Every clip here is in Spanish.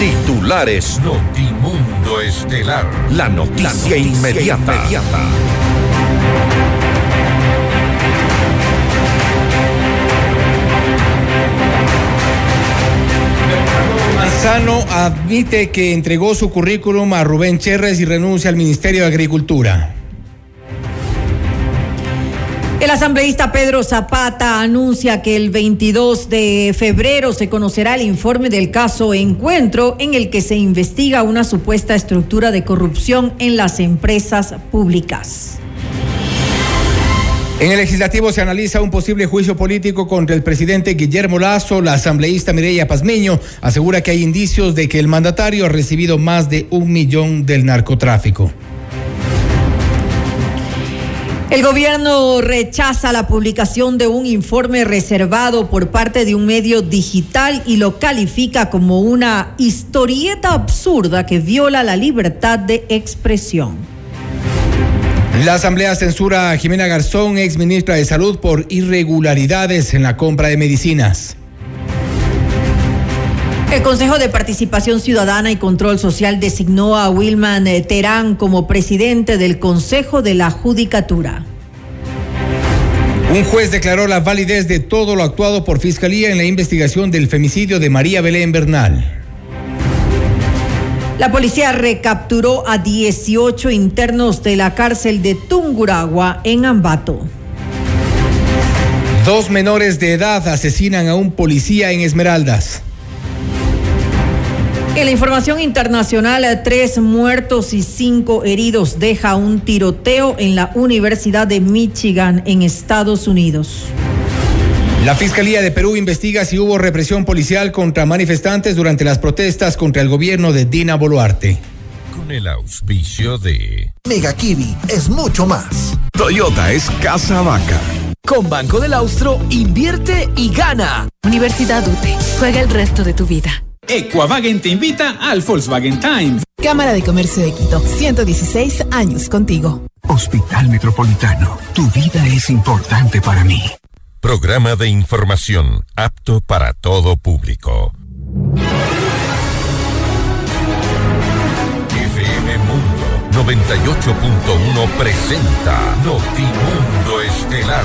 Titulares Notimundo Estelar. La noticia, inmediata. inmediata. Manzano admite que entregó su currículum a Rubén Cherres y renuncia al Ministerio de Agricultura. El asambleísta Pedro Zapata anuncia que el 22 de febrero se conocerá el informe del caso Encuentro en el que se investiga una supuesta estructura de corrupción en las empresas públicas. En el legislativo se analiza un posible juicio político contra el presidente Guillermo Lazo. La asambleísta Mireya Pazmiño asegura que hay indicios de que el mandatario ha recibido más de un millón del narcotráfico. El gobierno rechaza la publicación de un informe reservado por parte de un medio digital y lo califica como una historieta absurda que viola la libertad de expresión. La Asamblea censura a Jimena Garzón, ex ministra de Salud, por irregularidades en la compra de medicinas. El Consejo de Participación Ciudadana y Control Social designó a Wilman eh, Terán como presidente del Consejo de la Judicatura. Un juez declaró la validez de todo lo actuado por Fiscalía en la investigación del femicidio de María Belén Bernal. La policía recapturó a 18 internos de la cárcel de Tunguragua en Ambato. Dos menores de edad asesinan a un policía en Esmeraldas. En la información internacional, tres muertos y cinco heridos deja un tiroteo en la Universidad de Michigan en Estados Unidos. La Fiscalía de Perú investiga si hubo represión policial contra manifestantes durante las protestas contra el gobierno de Dina Boluarte. Con el auspicio de Mega Kiwi es mucho más. Toyota es casa vaca. Con Banco del Austro, invierte y gana. Universidad UTE. Juega el resto de tu vida. Equavagen te invita al Volkswagen Times. Cámara de Comercio de Quito, 116 años contigo. Hospital Metropolitano, tu vida es importante para mí. Programa de información apto para todo público. FM Mundo 98.1 presenta Notimundo Estelar.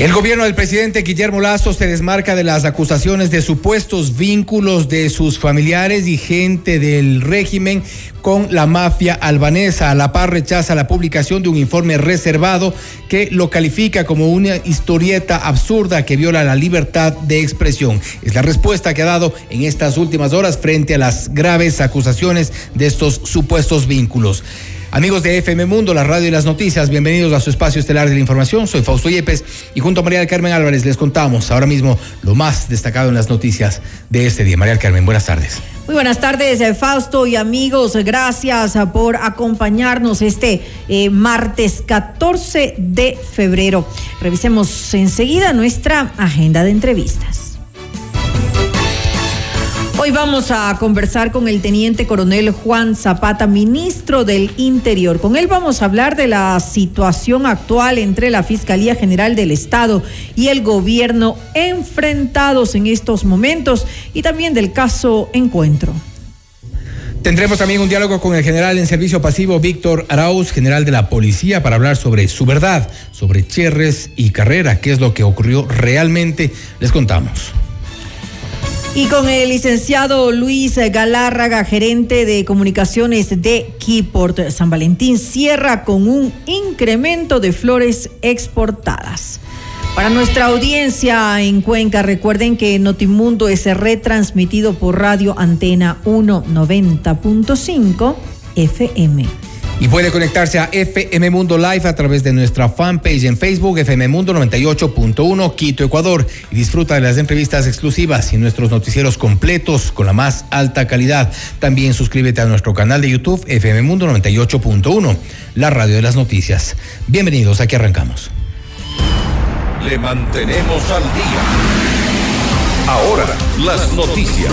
El gobierno del presidente Guillermo Lazo se desmarca de las acusaciones de supuestos vínculos de sus familiares y gente del régimen con la mafia albanesa. A la par rechaza la publicación de un informe reservado que lo califica como una historieta absurda que viola la libertad de expresión. Es la respuesta que ha dado en estas últimas horas frente a las graves acusaciones de estos supuestos vínculos. Amigos de FM Mundo, la radio y las noticias, bienvenidos a su espacio estelar de la información. Soy Fausto Yepes y junto a María del Carmen Álvarez les contamos ahora mismo lo más destacado en las noticias de este día. María del Carmen, buenas tardes. Muy buenas tardes, eh, Fausto y amigos. Gracias eh, por acompañarnos este eh, martes 14 de febrero. Revisemos enseguida nuestra agenda de entrevistas. Hoy vamos a conversar con el teniente coronel Juan Zapata, ministro del Interior. Con él vamos a hablar de la situación actual entre la Fiscalía General del Estado y el gobierno enfrentados en estos momentos y también del caso Encuentro. Tendremos también un diálogo con el general en servicio pasivo Víctor Arauz, general de la policía, para hablar sobre su verdad, sobre Cherres y Carrera, qué es lo que ocurrió realmente. Les contamos. Y con el licenciado Luis Galárraga, gerente de comunicaciones de Keyport San Valentín, cierra con un incremento de flores exportadas. Para nuestra audiencia en Cuenca, recuerden que Notimundo es retransmitido por Radio Antena 190.5 FM. Y puede conectarse a FM Mundo Live a través de nuestra fanpage en Facebook, FM Mundo 98.1 Quito, Ecuador. Y disfruta de las entrevistas exclusivas y nuestros noticieros completos con la más alta calidad. También suscríbete a nuestro canal de YouTube, FM Mundo 98.1, la radio de las noticias. Bienvenidos, aquí arrancamos. Le mantenemos al día. Ahora, las noticias.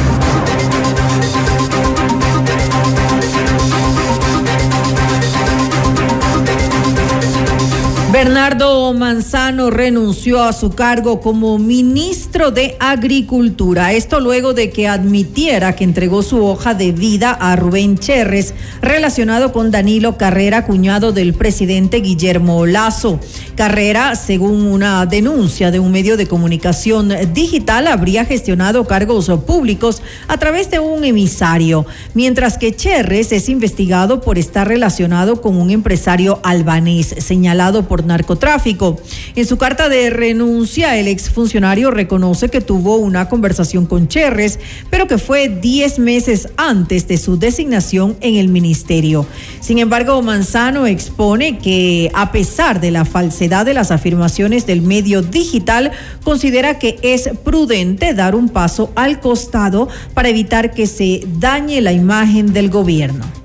Bernardo Manzano renunció a su cargo como ministro de Agricultura. Esto luego de que admitiera que entregó su hoja de vida a Rubén Cherres, relacionado con Danilo Carrera, cuñado del presidente Guillermo Lazo. Carrera, según una denuncia de un medio de comunicación digital, habría gestionado cargos públicos a través de un emisario, mientras que Cherres es investigado por estar relacionado con un empresario albanés señalado por narcotráfico. En su carta de renuncia, el exfuncionario reconoce que tuvo una conversación con Cherres, pero que fue 10 meses antes de su designación en el ministerio. Sin embargo, Manzano expone que a pesar de la falsedad de las afirmaciones del medio digital, considera que es prudente dar un paso al costado para evitar que se dañe la imagen del gobierno.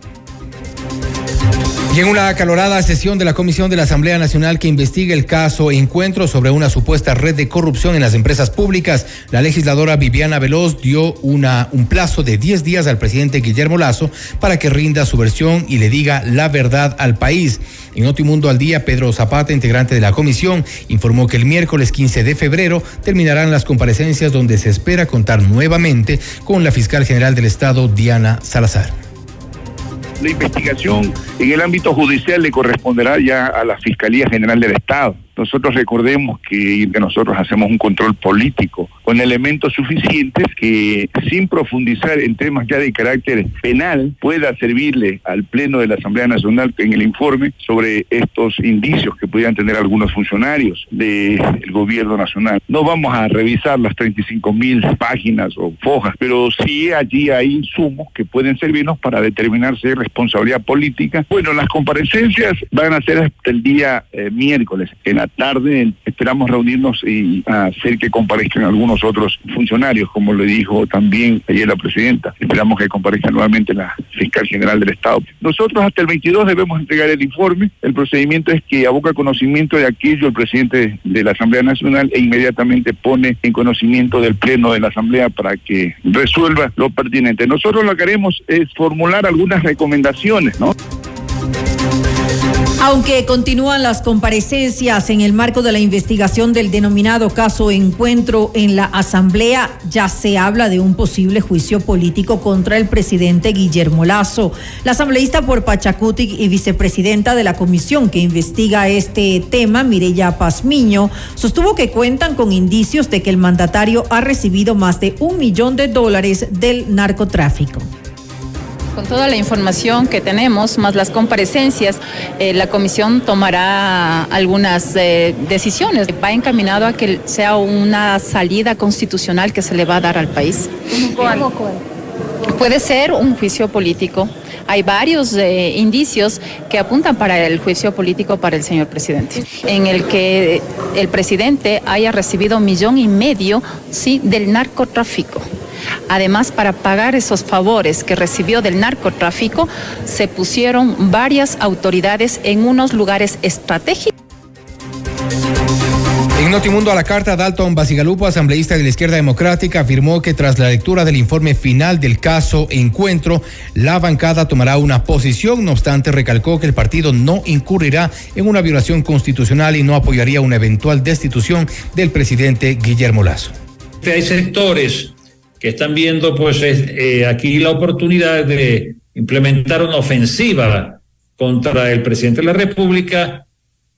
Y en una acalorada sesión de la Comisión de la Asamblea Nacional que investiga el caso Encuentro sobre una supuesta red de corrupción en las empresas públicas, la legisladora Viviana Veloz dio una, un plazo de 10 días al presidente Guillermo Lazo para que rinda su versión y le diga la verdad al país. En Notimundo al Día, Pedro Zapata, integrante de la comisión, informó que el miércoles 15 de febrero terminarán las comparecencias donde se espera contar nuevamente con la fiscal general del Estado, Diana Salazar. La investigación en el ámbito judicial le corresponderá ya a la Fiscalía General del Estado. Nosotros recordemos que, nosotros hacemos un control político con elementos suficientes que sin profundizar en temas ya de carácter penal pueda servirle al Pleno de la Asamblea Nacional en el informe sobre estos indicios que pudieran tener algunos funcionarios del gobierno nacional. No vamos a revisar las 35 mil páginas o fojas, pero sí allí hay insumos que pueden servirnos para determinar si hay responsabilidad política. Bueno, las comparecencias van a ser hasta el día eh, miércoles en la tarde esperamos reunirnos y hacer que comparezcan algunos otros funcionarios, como le dijo también ayer la presidenta. Esperamos que comparezca nuevamente la fiscal general del Estado. Nosotros hasta el 22 debemos entregar el informe. El procedimiento es que aboca conocimiento de aquello el presidente de la Asamblea Nacional e inmediatamente pone en conocimiento del Pleno de la Asamblea para que resuelva lo pertinente. Nosotros lo que haremos es formular algunas recomendaciones, ¿no? Aunque continúan las comparecencias en el marco de la investigación del denominado caso Encuentro en la Asamblea, ya se habla de un posible juicio político contra el presidente Guillermo Lazo. La asambleísta por Pachacutic y vicepresidenta de la comisión que investiga este tema, Mireya Pazmiño, sostuvo que cuentan con indicios de que el mandatario ha recibido más de un millón de dólares del narcotráfico. Con toda la información que tenemos, más las comparecencias, eh, la comisión tomará algunas eh, decisiones. Va encaminado a que sea una salida constitucional que se le va a dar al país. ¿Cómo Puede ser un juicio político. Hay varios eh, indicios que apuntan para el juicio político para el señor presidente, en el que el presidente haya recibido un millón y medio sí, del narcotráfico. Además, para pagar esos favores que recibió del narcotráfico, se pusieron varias autoridades en unos lugares estratégicos. En Notimundo a la carta, Dalton Basigalupo, asambleísta de la izquierda democrática, afirmó que tras la lectura del informe final del caso Encuentro, la bancada tomará una posición. No obstante, recalcó que el partido no incurrirá en una violación constitucional y no apoyaría una eventual destitución del presidente Guillermo Lazo. Hay sectores están viendo pues eh, aquí la oportunidad de implementar una ofensiva contra el presidente de la República,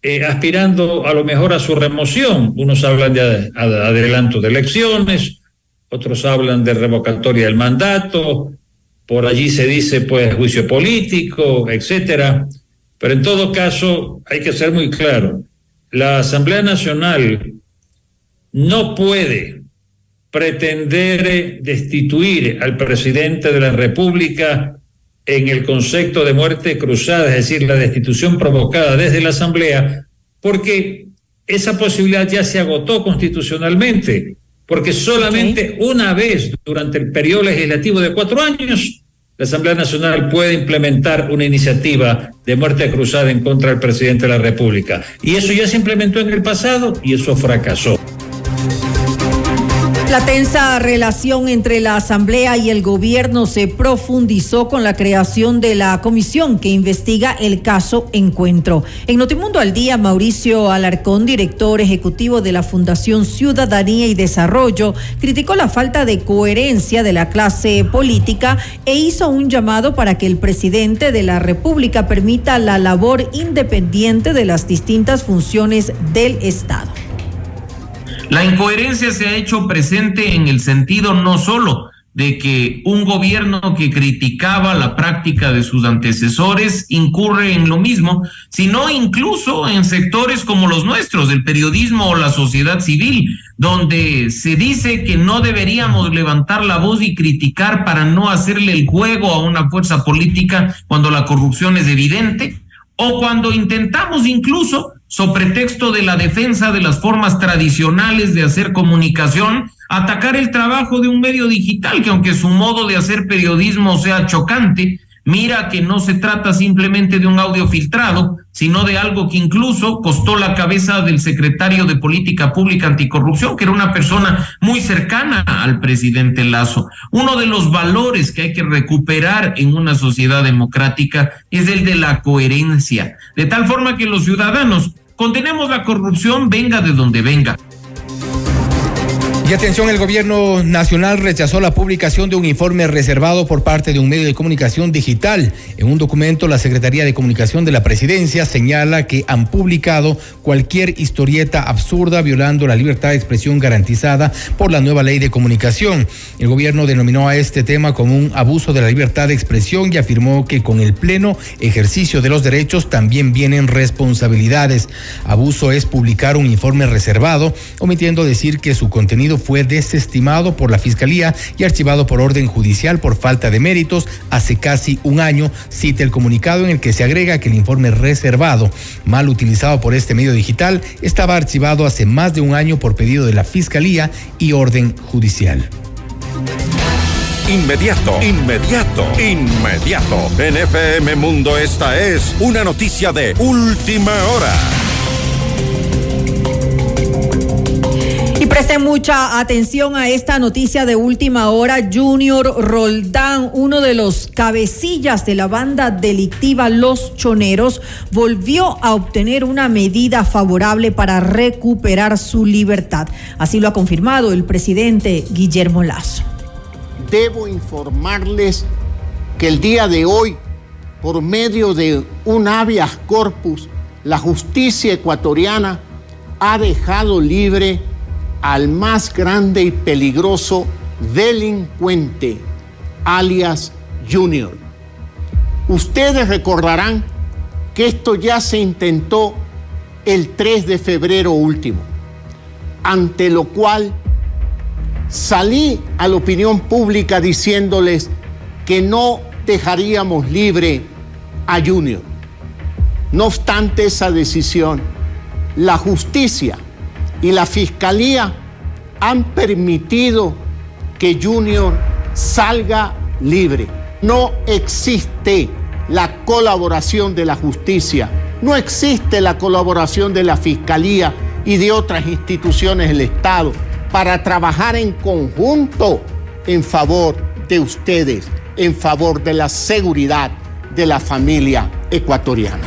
eh, aspirando a lo mejor a su remoción. Unos hablan de adelanto de elecciones, otros hablan de revocatoria del mandato, por allí se dice pues juicio político, etcétera. Pero en todo caso hay que ser muy claro, la Asamblea Nacional no puede pretender destituir al presidente de la República en el concepto de muerte cruzada, es decir, la destitución provocada desde la Asamblea, porque esa posibilidad ya se agotó constitucionalmente, porque solamente una vez durante el periodo legislativo de cuatro años la Asamblea Nacional puede implementar una iniciativa de muerte cruzada en contra del presidente de la República. Y eso ya se implementó en el pasado y eso fracasó. La tensa relación entre la Asamblea y el gobierno se profundizó con la creación de la comisión que investiga el caso Encuentro. En Notimundo al Día, Mauricio Alarcón, director ejecutivo de la Fundación Ciudadanía y Desarrollo, criticó la falta de coherencia de la clase política e hizo un llamado para que el presidente de la República permita la labor independiente de las distintas funciones del Estado. La incoherencia se ha hecho presente en el sentido no solo de que un gobierno que criticaba la práctica de sus antecesores incurre en lo mismo, sino incluso en sectores como los nuestros, el periodismo o la sociedad civil, donde se dice que no deberíamos levantar la voz y criticar para no hacerle el juego a una fuerza política cuando la corrupción es evidente, o cuando intentamos incluso sobre pretexto de la defensa de las formas tradicionales de hacer comunicación, atacar el trabajo de un medio digital que aunque su modo de hacer periodismo sea chocante, Mira que no se trata simplemente de un audio filtrado, sino de algo que incluso costó la cabeza del secretario de Política Pública Anticorrupción, que era una persona muy cercana al presidente Lazo. Uno de los valores que hay que recuperar en una sociedad democrática es el de la coherencia, de tal forma que los ciudadanos condenemos la corrupción, venga de donde venga. Y atención, el gobierno nacional rechazó la publicación de un informe reservado por parte de un medio de comunicación digital. En un documento, la Secretaría de Comunicación de la Presidencia señala que han publicado cualquier historieta absurda violando la libertad de expresión garantizada por la nueva ley de comunicación. El gobierno denominó a este tema como un abuso de la libertad de expresión y afirmó que con el pleno ejercicio de los derechos también vienen responsabilidades. Abuso es publicar un informe reservado, omitiendo decir que su contenido fue desestimado por la Fiscalía y archivado por orden judicial por falta de méritos hace casi un año, cita el comunicado en el que se agrega que el informe reservado, mal utilizado por este medio digital, estaba archivado hace más de un año por pedido de la Fiscalía y orden judicial. Inmediato, inmediato, inmediato. En FM Mundo esta es una noticia de última hora. Presten mucha atención a esta noticia de última hora. Junior Roldán, uno de los cabecillas de la banda delictiva Los Choneros, volvió a obtener una medida favorable para recuperar su libertad. Así lo ha confirmado el presidente Guillermo Lazo. Debo informarles que el día de hoy, por medio de un habeas corpus, la justicia ecuatoriana ha dejado libre al más grande y peligroso delincuente, alias Junior. Ustedes recordarán que esto ya se intentó el 3 de febrero último, ante lo cual salí a la opinión pública diciéndoles que no dejaríamos libre a Junior. No obstante esa decisión, la justicia y la fiscalía han permitido que Junior salga libre. No existe la colaboración de la justicia, no existe la colaboración de la fiscalía y de otras instituciones del Estado para trabajar en conjunto en favor de ustedes, en favor de la seguridad de la familia ecuatoriana.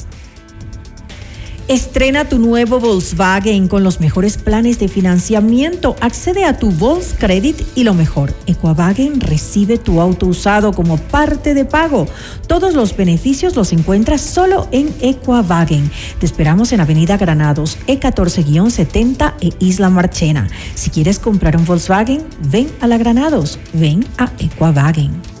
Estrena tu nuevo Volkswagen con los mejores planes de financiamiento. Accede a tu Volkscredit y lo mejor, Equavagen recibe tu auto usado como parte de pago. Todos los beneficios los encuentras solo en Equavagen. Te esperamos en Avenida Granados, E14-70 e Isla Marchena. Si quieres comprar un Volkswagen, ven a la Granados, ven a Equavagen.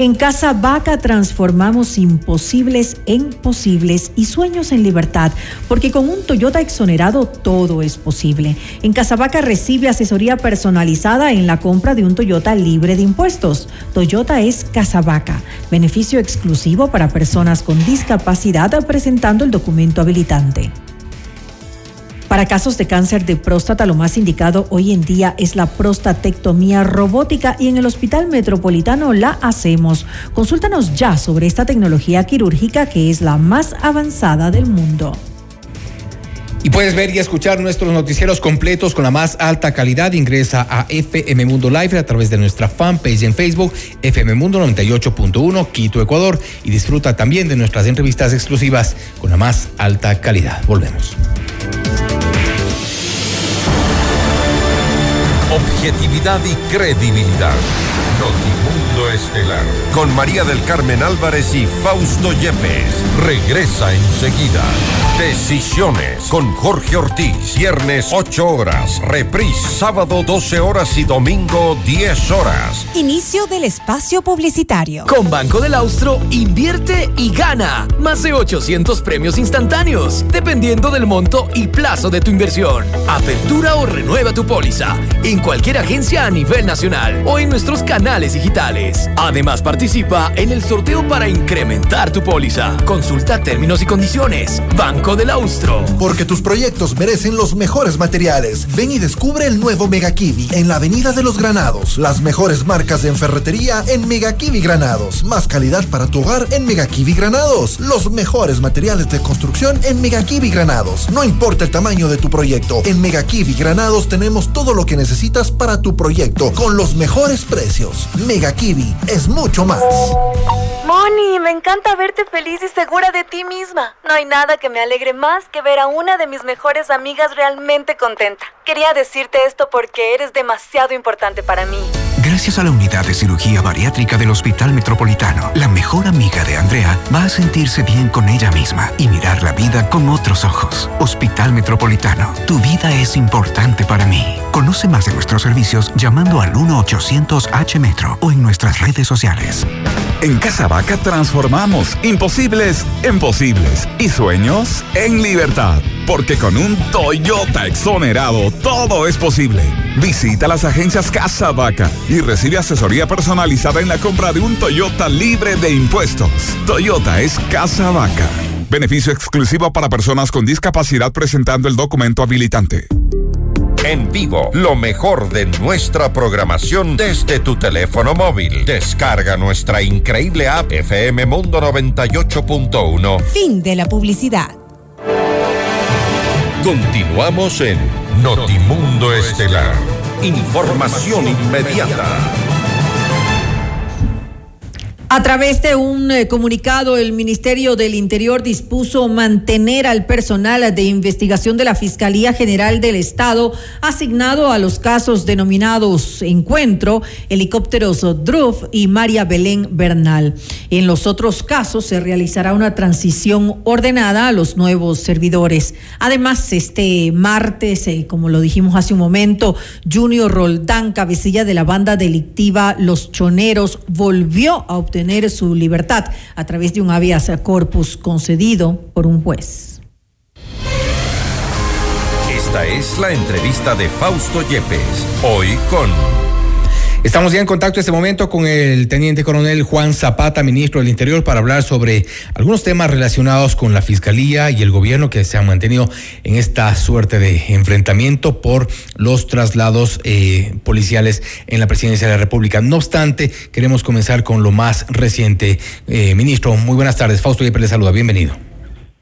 En Casa Vaca transformamos imposibles en posibles y sueños en libertad, porque con un Toyota exonerado todo es posible. En Casa Vaca recibe asesoría personalizada en la compra de un Toyota libre de impuestos. Toyota es Casa Vaca, beneficio exclusivo para personas con discapacidad presentando el documento habilitante. Para casos de cáncer de próstata, lo más indicado hoy en día es la prostatectomía robótica y en el Hospital Metropolitano la hacemos. Consúltanos ya sobre esta tecnología quirúrgica que es la más avanzada del mundo. Y puedes ver y escuchar nuestros noticieros completos con la más alta calidad. Ingresa a FM Mundo Live a través de nuestra fanpage en Facebook, FM Mundo 98.1, Quito, Ecuador. Y disfruta también de nuestras entrevistas exclusivas con la más alta calidad. Volvemos. Objetividad y credibilidad. Notimundo Estelar. Con María del Carmen Álvarez y Fausto Yepes. Regresa enseguida. Decisiones con Jorge Ortiz. Viernes 8 horas. Reprise sábado 12 horas y domingo 10 horas. Inicio del espacio publicitario. Con Banco del Austro, invierte y gana. Más de 800 premios instantáneos, dependiendo del monto y plazo de tu inversión. Apertura o renueva tu póliza en cualquier agencia a nivel nacional o en nuestros canales digitales. Además, participa en el sorteo para incrementar tu póliza. Consulta términos y condiciones. Banco del Austro. Porque tus proyectos merecen los mejores materiales. Ven y descubre el nuevo Mega Kiwi en la Avenida de los Granados. Las mejores marcas de ferretería en Mega Kiwi Granados. Más calidad para tu hogar en Mega Kiwi Granados. Los mejores materiales de construcción en Mega Kiwi Granados. No importa el tamaño de tu proyecto. En Mega Kiwi Granados tenemos todo lo que necesitas para tu proyecto con los mejores precios. Mega Kiwi es mucho más. Moni, me encanta verte feliz y segura de ti misma. No hay nada que me alegre más que ver a una de mis mejores amigas realmente contenta. Quería decirte esto porque eres demasiado importante para mí. Gracias a la unidad de cirugía bariátrica del Hospital Metropolitano, la mejor amiga de Andrea va a sentirse bien con ella misma y mirar la vida con otros ojos. Hospital Metropolitano, tu vida es importante para mí. Conoce más de nuestros servicios llamando al 1-800-H-Metro o en nuestras redes sociales. En Casa Vaca transformamos imposibles en posibles y sueños en libertad. Porque con un Toyota exonerado todo es posible. Visita las agencias Casa Vaca y recibe asesoría personalizada en la compra de un Toyota libre de impuestos. Toyota es Casa Vaca. Beneficio exclusivo para personas con discapacidad presentando el documento habilitante. En vivo, lo mejor de nuestra programación desde tu teléfono móvil. Descarga nuestra increíble app FM Mundo 98.1. Fin de la publicidad. Continuamos en Notimundo Estelar. Información inmediata. A través de un eh, comunicado, el Ministerio del Interior dispuso mantener al personal de investigación de la Fiscalía General del Estado asignado a los casos denominados Encuentro, helicópteros Druf y María Belén Bernal. En los otros casos se realizará una transición ordenada a los nuevos servidores. Además, este martes, eh, como lo dijimos hace un momento, Junior Roldán, cabecilla de la banda delictiva Los Choneros, volvió a obtener su libertad a través de un habeas corpus concedido por un juez. Esta es la entrevista de Fausto Yepes, hoy con... Estamos ya en contacto en este momento con el teniente coronel Juan Zapata, ministro del Interior, para hablar sobre algunos temas relacionados con la Fiscalía y el gobierno que se han mantenido en esta suerte de enfrentamiento por los traslados eh, policiales en la presidencia de la República. No obstante, queremos comenzar con lo más reciente. Eh, ministro, muy buenas tardes. Fausto Yepes le saluda. Bienvenido.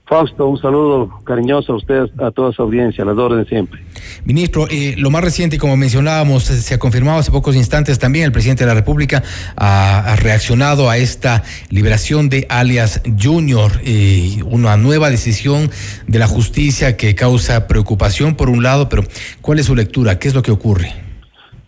Fausto, un saludo cariñoso a ustedes, a toda su audiencia, las órdenes siempre. Ministro, eh, lo más reciente, como mencionábamos, se ha confirmado hace pocos instantes también, el presidente de la República ha, reaccionado a esta liberación de alias Junior, eh, una nueva decisión de la justicia que causa preocupación por un lado, pero ¿cuál es su lectura? ¿Qué es lo que ocurre?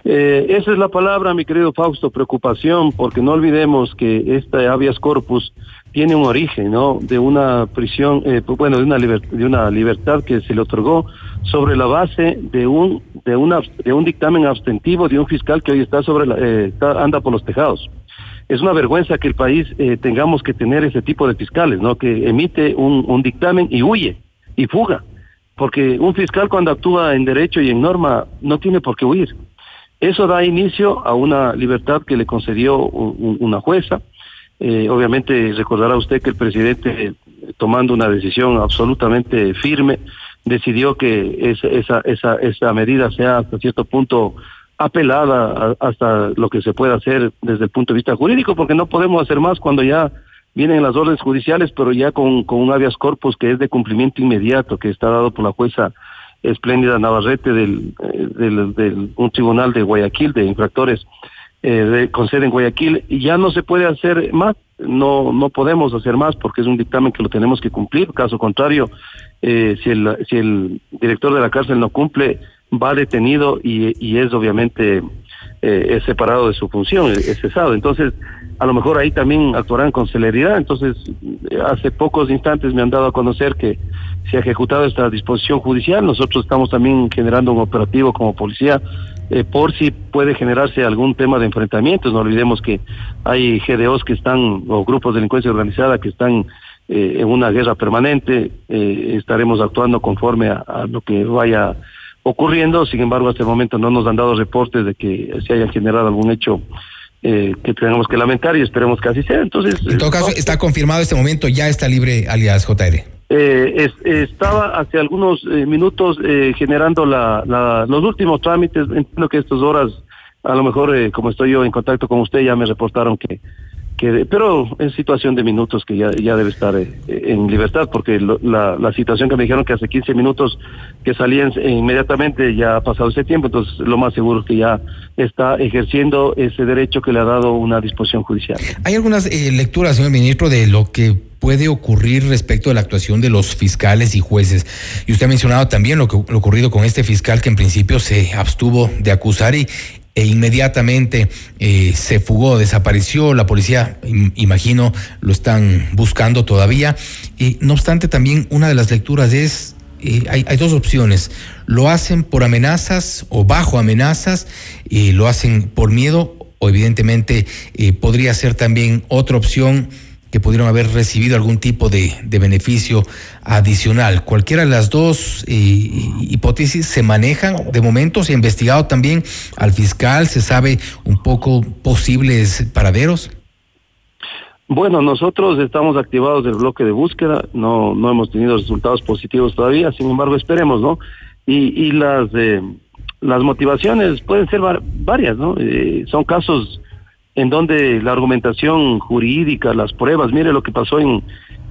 Eh, esa es la palabra, mi querido Fausto, preocupación, porque no olvidemos que este habeas corpus tiene un origen, ¿no? De una prisión, eh, bueno, de una, de una libertad que se le otorgó sobre la base de un de una de un dictamen abstentivo de un fiscal que hoy está sobre la, eh, anda por los tejados. Es una vergüenza que el país eh, tengamos que tener ese tipo de fiscales, ¿no? Que emite un, un dictamen y huye y fuga, porque un fiscal cuando actúa en derecho y en norma no tiene por qué huir. Eso da inicio a una libertad que le concedió una jueza eh, obviamente recordará usted que el presidente, tomando una decisión absolutamente firme, decidió que esa, medida sea hasta cierto punto apelada hasta lo que se pueda hacer desde el punto de vista jurídico, porque no podemos hacer más cuando ya vienen las órdenes judiciales, pero ya con, un habeas corpus que es de cumplimiento inmediato, que está dado por la jueza Espléndida Navarrete del, eh, del un tribunal de Guayaquil de infractores eh, con sede en Guayaquil y ya no se puede hacer más, no no podemos hacer más porque es un dictamen que lo tenemos que cumplir, caso contrario, eh, si, el, si el director de la cárcel no cumple, va detenido y, y es obviamente eh, es separado de su función, es cesado. Entonces, a lo mejor ahí también actuarán con celeridad. Entonces, hace pocos instantes me han dado a conocer que se ha ejecutado esta disposición judicial. Nosotros estamos también generando un operativo como policía eh, por si puede generarse algún tema de enfrentamientos. No olvidemos que hay GDOs que están, o grupos de delincuencia organizada que están eh, en una guerra permanente. Eh, estaremos actuando conforme a, lo que vaya ocurriendo. Sin embargo, hasta el momento no nos han dado reportes de que se haya generado algún hecho que tengamos que lamentar y esperemos que así sea. Entonces, en todo caso, está confirmado este momento, ya está libre alias JR. Eh, estaba hace algunos eh, minutos eh, generando la, los últimos trámites. Entiendo que estas horas, a lo mejor, eh, como estoy yo en contacto con usted, ya me reportaron que, pero en situación de minutos que ya, debe estar en libertad, porque la, la situación que me dijeron que hace 15 minutos que salían inmediatamente ya ha pasado ese tiempo, entonces lo más seguro es que ya está ejerciendo ese derecho que le ha dado una disposición judicial. Hay algunas lecturas, señor ministro, de lo que puede ocurrir respecto a la actuación de los fiscales y jueces. Y usted ha mencionado también lo, que, lo ocurrido con este fiscal que en principio se abstuvo de acusar y, e inmediatamente eh, se fugó, desapareció. La policía, imagino, lo están buscando todavía. Y, no obstante, también una de las lecturas es, eh, hay, dos opciones. Lo hacen por amenazas o bajo amenazas, y lo hacen por miedo o evidentemente eh, podría ser también otra opción que pudieron haber recibido algún tipo de, beneficio adicional. Cualquiera de las dos eh, hipótesis se manejan. De momento se ha investigado también al fiscal, se sabe un poco posibles paraderos. Bueno, nosotros estamos activados del bloque de búsqueda, no no hemos tenido resultados positivos todavía, sin embargo esperemos, ¿no? Y, y las eh, las motivaciones pueden ser varias, ¿no? Eh, son casos en donde la argumentación jurídica, las pruebas, mire lo que pasó en,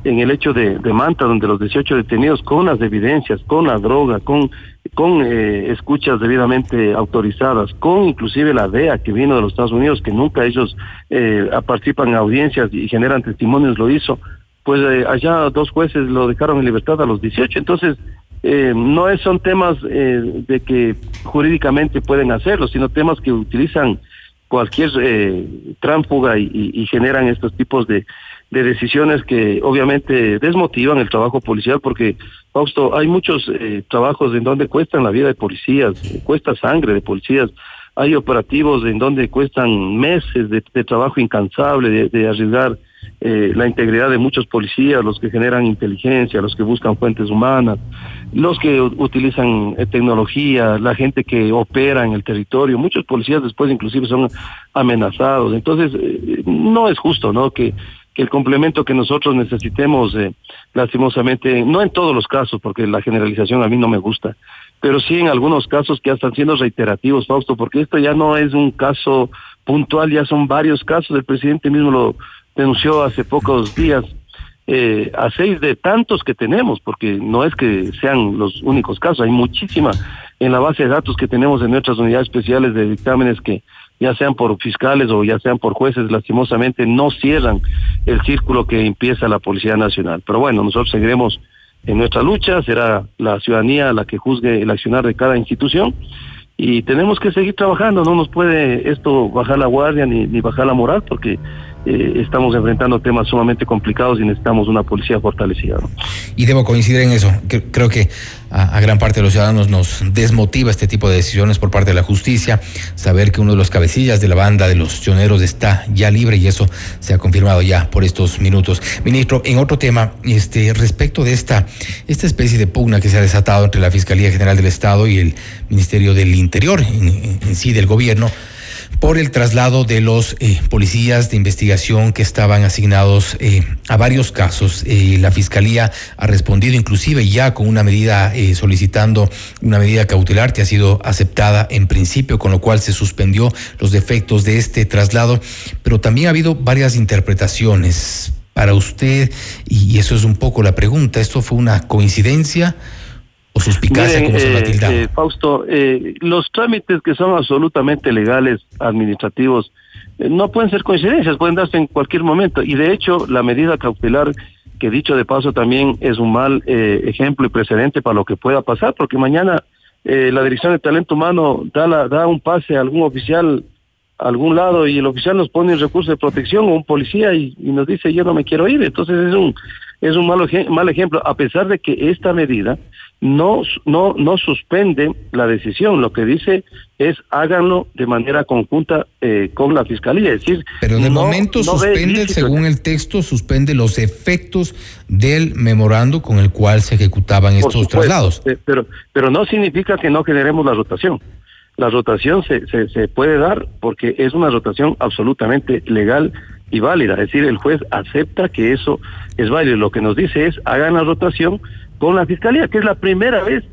en el hecho de, de Manta, donde los 18 detenidos con las evidencias, con la droga, con, con eh, escuchas debidamente autorizadas, con inclusive la DEA que vino de los Estados Unidos, que nunca ellos eh, participan en audiencias y generan testimonios, lo hizo, pues eh, allá dos jueces lo dejaron en libertad a los 18. Entonces, eh, no es, son temas eh, de que jurídicamente pueden hacerlo, sino temas que utilizan cualquier eh, y, generan estos tipos de, de, decisiones que obviamente desmotivan el trabajo policial porque, Fausto, hay muchos eh, trabajos en donde cuestan la vida de policías, cuesta sangre de policías, hay operativos en donde cuestan meses de, trabajo incansable, de, arriesgar eh, la integridad de muchos policías, los que generan inteligencia, los que buscan fuentes humanas, los que utilizan eh, tecnología, la gente que opera en el territorio. Muchos policías después inclusive son amenazados. Entonces, eh, no es justo, ¿no? Que, que el complemento que nosotros necesitemos, lastimosamente, no en todos los casos, porque la generalización a mí no me gusta, pero sí en algunos casos que ya están siendo reiterativos, Fausto, porque esto ya no es un caso puntual, ya son varios casos, el presidente mismo lo denunció hace pocos días eh, a seis de tantos que tenemos, porque no es que sean los únicos casos, hay muchísima en la base de datos que tenemos en nuestras unidades especiales de dictámenes que ya sean por fiscales o ya sean por jueces, lastimosamente no cierran el círculo que empieza la Policía Nacional. Pero bueno, nosotros seguiremos en nuestra lucha, será la ciudadanía la que juzgue el accionar de cada institución y tenemos que seguir trabajando, no nos puede esto bajar la guardia ni, ni bajar la moral porque eh, estamos enfrentando temas sumamente complicados y necesitamos una policía fortalecida. Y debo coincidir en eso. Creo que a, gran parte de los ciudadanos nos desmotiva este tipo de decisiones por parte de la justicia, saber que uno de los cabecillas de la banda de los pioneros está ya libre y eso se ha confirmado ya por estos minutos. Ministro, en otro tema, este respecto de esta, esta especie de pugna que se ha desatado entre la Fiscalía General del Estado y el Ministerio del Interior en sí del gobierno, por el traslado de los eh, policías de investigación que estaban asignados eh, a varios casos. Eh, la Fiscalía ha respondido inclusive ya con una medida solicitando una medida cautelar que ha sido aceptada en principio, con lo cual se suspendió los defectos de este traslado, pero también ha habido varias interpretaciones para usted y eso es un poco la pregunta. ¿Esto fue una coincidencia? O suspicacia, como se eh, eh, Fausto, eh, los trámites que son absolutamente legales, administrativos, eh, no pueden ser coincidencias, pueden darse en cualquier momento. Y de hecho, la medida cautelar, que dicho de paso también es un mal ejemplo y precedente para lo que pueda pasar, porque mañana la Dirección de Talento Humano da, la, da un pase a algún oficial a algún lado y el oficial nos pone un recurso de protección o un policía y, y nos dice yo no me quiero ir. Entonces es un es un mal, mal ejemplo, a pesar de que esta medida no, no, no suspende la decisión, lo que dice es háganlo de manera conjunta eh, con la fiscalía. Es decir, pero de momento suspende, según el texto, suspende los efectos del memorando con el cual se ejecutaban estos traslados. Eh, pero, pero no significa que no generemos la rotación. La rotación se, se, se puede dar porque es una rotación absolutamente legal y válida. Es decir, el juez acepta que eso es válido. Lo que nos dice es hagan la rotación con la fiscalía, que es la primera vez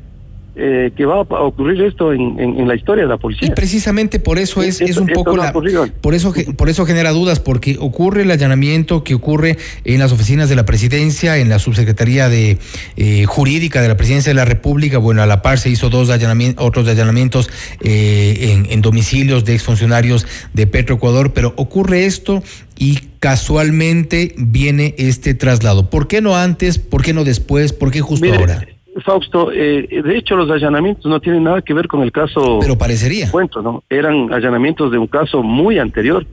eh, que va a ocurrir esto en, en, la historia de la policía. Y precisamente por eso es, es un poco la, por eso por eso genera dudas porque ocurre el allanamiento que ocurre en las oficinas de la presidencia, en la subsecretaría de eh, jurídica de la presidencia de la República. Bueno, a la par se hizo dos allanamientos, otros allanamientos eh, en, en domicilios de exfuncionarios de Petroecuador, pero ocurre esto y casualmente viene este traslado. ¿Por qué no antes? ¿Por qué no después? ¿Por qué justo ahora? Fausto, eh, de hecho los allanamientos no tienen nada que ver con el caso. Pero parecería. Cuento, ¿no? Eran allanamientos de un caso muy anterior.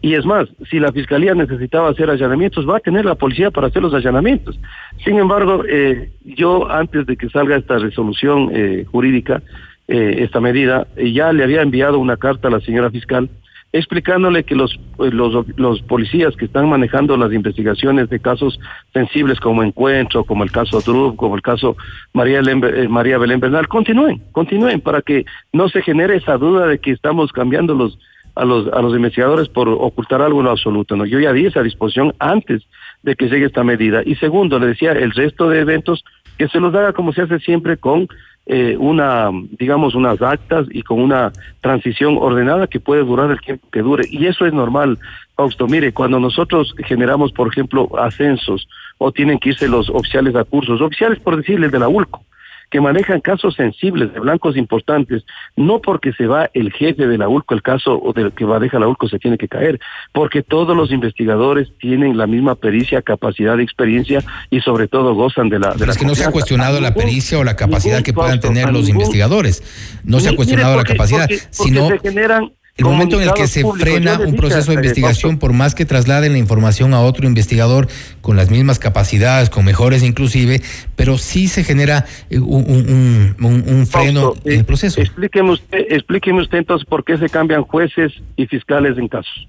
Y es más, si la fiscalía necesitaba hacer allanamientos, va a tener la policía para hacer los allanamientos. Sin embargo, eh, yo antes de que salga esta resolución eh, jurídica, eh, esta medida, eh, ya le había enviado una carta a la señora fiscal explicándole que los, pues, los, los policías que están manejando las investigaciones de casos sensibles como Encuentro, como el caso Drup, como el caso María, eh, María Belén Bernal, continúen, continúen para que no se genere esa duda de que estamos cambiando los, a los, a los investigadores por ocultar algo en lo absoluto. ¿no? Yo ya di esa disposición antes de que llegue esta medida. Y segundo, le decía, el resto de eventos que se los haga como se hace siempre con eh, una, digamos, unas actas y con una transición ordenada que puede durar el tiempo que dure. Y eso es normal, Fausto. Mire, cuando nosotros generamos, por ejemplo, ascensos o tienen que irse los oficiales a cursos, oficiales por decirles de la ULCO, que manejan casos sensibles de blancos importantes, no porque se va el jefe de la ULCO, el caso o del que va a dejar la ULCO se tiene que caer, porque todos los investigadores tienen la misma pericia, capacidad de experiencia y sobre todo gozan de la... De es que no se ha cuestionado la pericia o la capacidad que puedan tener los investigadores, no se ha cuestionado la capacidad, sino... Se generan el momento en el que se frena un proceso de investigación, por más que trasladen la información a otro investigador con las mismas capacidades, con mejores inclusive, pero sí se genera eh, un, un, freno en el proceso. Explíqueme usted, explíqueme usted entonces por qué se cambian jueces y fiscales en casos.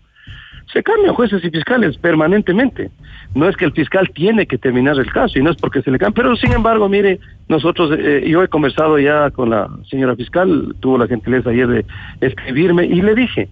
Se cambian jueces y fiscales permanentemente. No es que el fiscal tiene que terminar el caso y no es porque se le cambia. Pero sin embargo, mire, nosotros, eh, yo he conversado ya con la señora fiscal, tuvo la gentileza ayer de escribirme y le dije,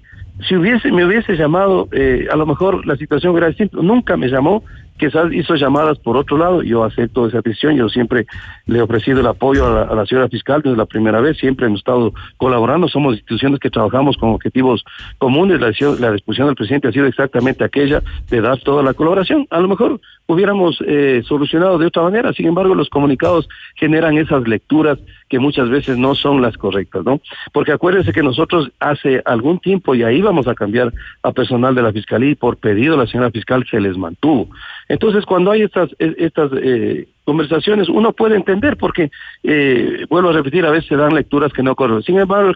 si hubiese, me hubiese llamado, eh, a lo mejor la situación hubiera distinta. Nunca me llamó, quizás hizo llamadas por otro lado, yo acepto esa decisión, yo siempre le he ofrecido el apoyo a la, señora fiscal desde la primera vez, siempre hemos estado colaborando, somos instituciones que trabajamos con objetivos comunes, la, la disposición del presidente ha sido exactamente aquella de dar toda la colaboración. A lo mejor hubiéramos eh, solucionado de otra manera, sin embargo los comunicados generan esas lecturas que muchas veces no son las correctas, ¿no? Porque acuérdense que nosotros hace algún tiempo ya íbamos a cambiar a personal de la fiscalía y por pedido de la señora fiscal se les mantuvo. Entonces, cuando hay estas, e, estas eh, conversaciones, uno puede entender porque, eh, vuelvo a repetir, a veces se dan lecturas que no corren. Sin embargo,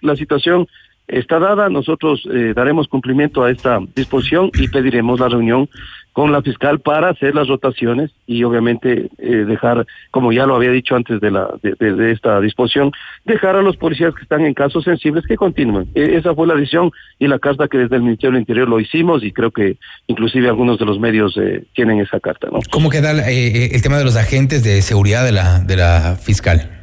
la situación está dada, nosotros eh, daremos cumplimiento a esta disposición y pediremos la reunión con la fiscal para hacer las rotaciones y obviamente eh, dejar, como ya lo había dicho antes de, la, de, esta disposición, dejar a los policías que están en casos sensibles que continúen. E, esa fue la decisión y la carta que desde el Ministerio del Interior lo hicimos y creo que inclusive algunos de los medios eh, tienen esa carta. ¿no? ¿Cómo queda eh, el tema de los agentes de seguridad de la, de la fiscal?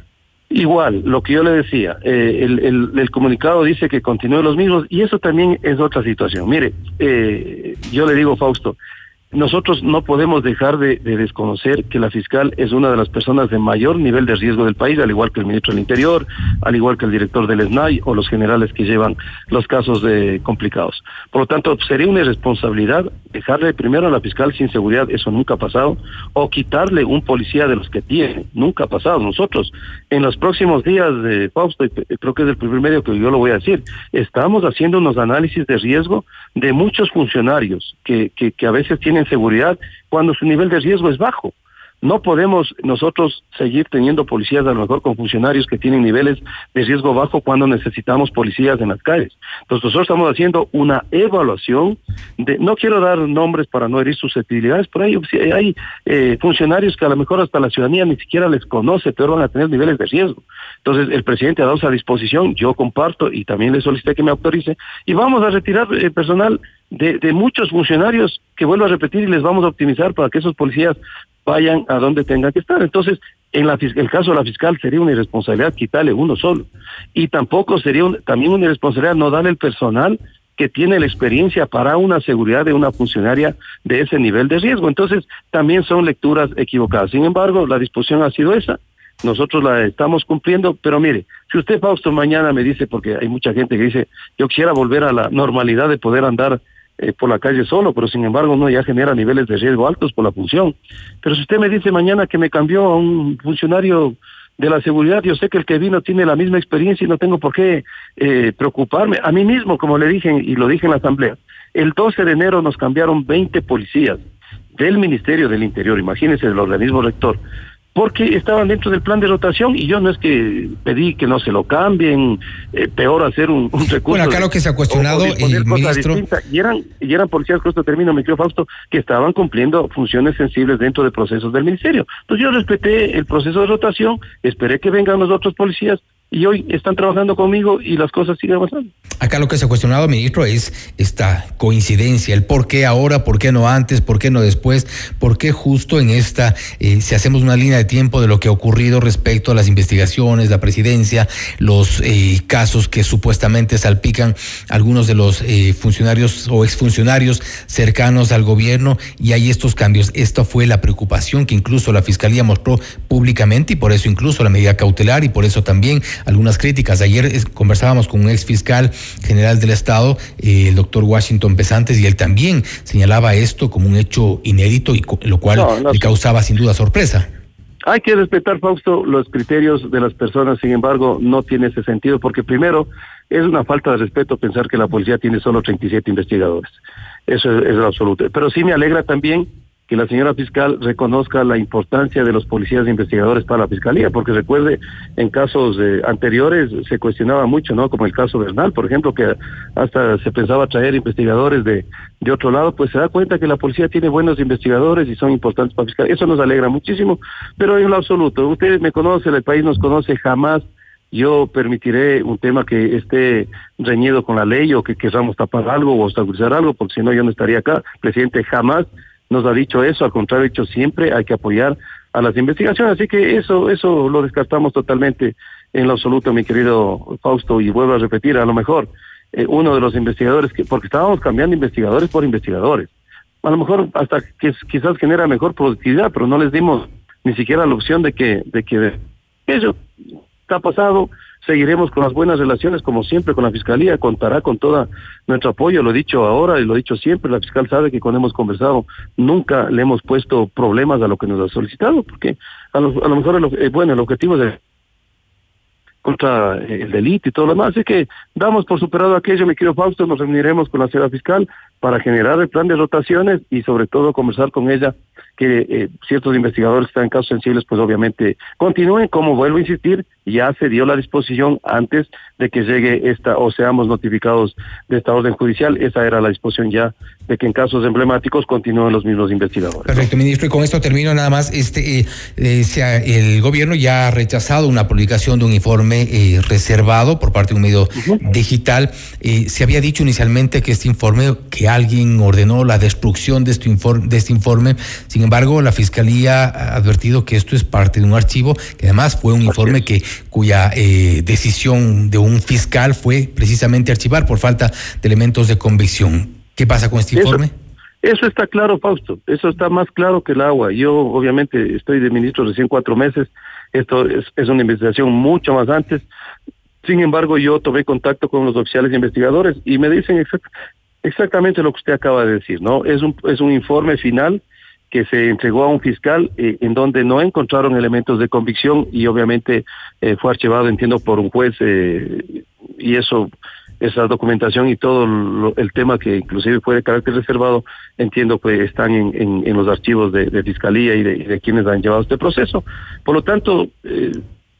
Igual, lo que yo le decía, el, el, comunicado dice que continúen los mismos y eso también es otra situación. Mire, yo le digo, Fausto, nosotros no podemos dejar de, desconocer que la fiscal es una de las personas de mayor nivel de riesgo del país, al igual que el ministro del Interior, al igual que el director del SNAI o los generales que llevan los casos de complicados. Por lo tanto, sería una irresponsabilidad dejarle primero a la fiscal sin seguridad, eso nunca ha pasado, o quitarle un policía de los que tiene, nunca ha pasado. Nosotros, en los próximos días de Fausto, creo que es el primer medio que yo lo voy a decir, estamos haciendo unos análisis de riesgo de muchos funcionarios que, que, que a veces tienen seguridad cuando su nivel de riesgo es bajo. No podemos nosotros seguir teniendo policías a lo mejor con funcionarios que tienen niveles de riesgo bajo cuando necesitamos policías en las calles. Entonces nosotros estamos haciendo una evaluación de, no quiero dar nombres para no herir susceptibilidades, pero hay, eh, funcionarios que a lo mejor hasta la ciudadanía ni siquiera les conoce, pero van a tener niveles de riesgo. Entonces el presidente ha dado esa disposición, yo comparto y también le solicité que me autorice y vamos a retirar el personal de, muchos funcionarios que vuelvo a repetir y les vamos a optimizar para que esos policías vayan a donde tengan que estar. Entonces, en la, el caso de la fiscal sería una irresponsabilidad quitarle uno solo. Y tampoco sería también una irresponsabilidad no darle el personal que tiene la experiencia para una seguridad de una funcionaria de ese nivel de riesgo. Entonces, también son lecturas equivocadas. Sin embargo, la disposición ha sido esa. Nosotros la estamos cumpliendo, pero mire, si usted, Fausto, mañana me dice, porque hay mucha gente que dice, yo quisiera volver a la normalidad de poder andar eh, por la calle solo, pero sin embargo no ya genera niveles de riesgo altos por la función. Pero si usted me dice mañana que me cambió a un funcionario de la seguridad, yo sé que el que vino tiene la misma experiencia y no tengo por qué eh, preocuparme. A mí mismo, como le dije y lo dije en la asamblea, el 12 de enero nos cambiaron 20 policías del Ministerio del Interior, imagínense, del organismo rector, porque estaban dentro del plan de rotación y yo no es que pedí que no se lo cambien, eh, peor hacer un, recurso. Bueno, acá lo que se ha cuestionado, el ministro... Y eran, y eran policías, con esto termino, me Fausto, que estaban cumpliendo funciones sensibles dentro de procesos del ministerio. Entonces yo respeté el proceso de rotación, esperé que vengan los otros policías, y hoy están trabajando conmigo y las cosas siguen avanzando. Acá lo que se ha cuestionado, ministro, es esta coincidencia, el por qué ahora, por qué no antes, por qué no después, por qué justo en esta, eh, si hacemos una línea de tiempo de lo que ha ocurrido respecto a las investigaciones, la presidencia, los eh, casos que supuestamente salpican algunos de los eh, funcionarios o exfuncionarios cercanos al gobierno y hay estos cambios. Esta fue la preocupación que incluso la Fiscalía mostró públicamente y por eso incluso la medida cautelar y por eso también algunas críticas. Ayer conversábamos con un ex fiscal general del Estado, eh, el doctor Washington Pesantes, y él también señalaba esto como un hecho inédito y lo cual le causaba sin duda sorpresa. Hay que respetar, Fausto, los criterios de las personas, sin embargo, no tiene ese sentido, porque primero es una falta de respeto pensar que la policía tiene solo 37 investigadores. Eso es, es lo absoluto. Pero sí me alegra también que la señora fiscal reconozca la importancia de los policías e investigadores para la fiscalía, porque recuerde, en casos eh, anteriores se cuestionaba mucho, ¿no? Como el caso Bernal, por ejemplo, que hasta se pensaba traer investigadores de, de otro lado, pues se da cuenta que la policía tiene buenos investigadores y son importantes para la fiscalía. Eso nos alegra muchísimo, pero en lo absoluto, ustedes me conocen, el país nos conoce, jamás yo permitiré un tema que esté reñido con la ley o que queramos tapar algo o obstaculizar algo, porque si no yo no estaría acá. Presidente jamás nos ha dicho eso, al contrario, ha dicho siempre hay que apoyar a las investigaciones, así que eso, eso lo descartamos totalmente en lo absoluto, mi querido Fausto, y vuelvo a repetir, a lo mejor eh, uno de los investigadores, que, porque estábamos cambiando investigadores por investigadores, a lo mejor hasta que quizás genera mejor productividad, pero no les dimos ni siquiera la opción de que, de que eso está pasado, seguiremos con las buenas relaciones como siempre con la Fiscalía, contará con todo nuestro apoyo, lo he dicho ahora y lo he dicho siempre, la fiscal sabe que cuando hemos conversado. Nunca le hemos puesto problemas a lo que nos ha solicitado, porque a lo, a lo mejor, el, eh, bueno, el objetivo de contra el delito y todo lo demás. Así que damos por superado aquello, mi querido Fausto, nos reuniremos con la ciudad fiscal para generar el plan de rotaciones y sobre todo conversar con ella que eh, ciertos investigadores que están en casos sensibles, pues obviamente continúen, como vuelvo a insistir, ya se dio la disposición antes de que llegue esta o seamos notificados de esta orden judicial, esa era la disposición ya de que en casos emblemáticos continúen los mismos investigadores. Perfecto, ministro, y con esto termino nada más, este, eh, eh, el gobierno ya ha rechazado una publicación de un informe reservado por parte de un medio digital, se había dicho inicialmente que este informe, que alguien ordenó la destrucción de este informe, de este informe, sin embargo, la Fiscalía ha advertido que esto es parte de un archivo, que además fue un informe que cuya eh, decisión de un fiscal fue precisamente archivar por falta de elementos de convicción. ¿Qué pasa con este informe? Eso está claro, Fausto. Eso está más claro que el agua. Yo, obviamente, estoy de ministro recién cuatro meses. Esto es, es una investigación mucho más antes. Sin embargo, yo tomé contacto con los oficiales investigadores y me dicen exactamente lo que usted acaba de decir, ¿no? Es un, es un informe final que se entregó a un fiscal eh, en donde no encontraron elementos de convicción y obviamente eh, fue archivado, entiendo, por un juez eh, y eso, esa documentación y todo el tema que inclusive fue de carácter reservado, entiendo que están en, en, los archivos de, fiscalía y de, quienes han llevado este proceso. Por lo tanto,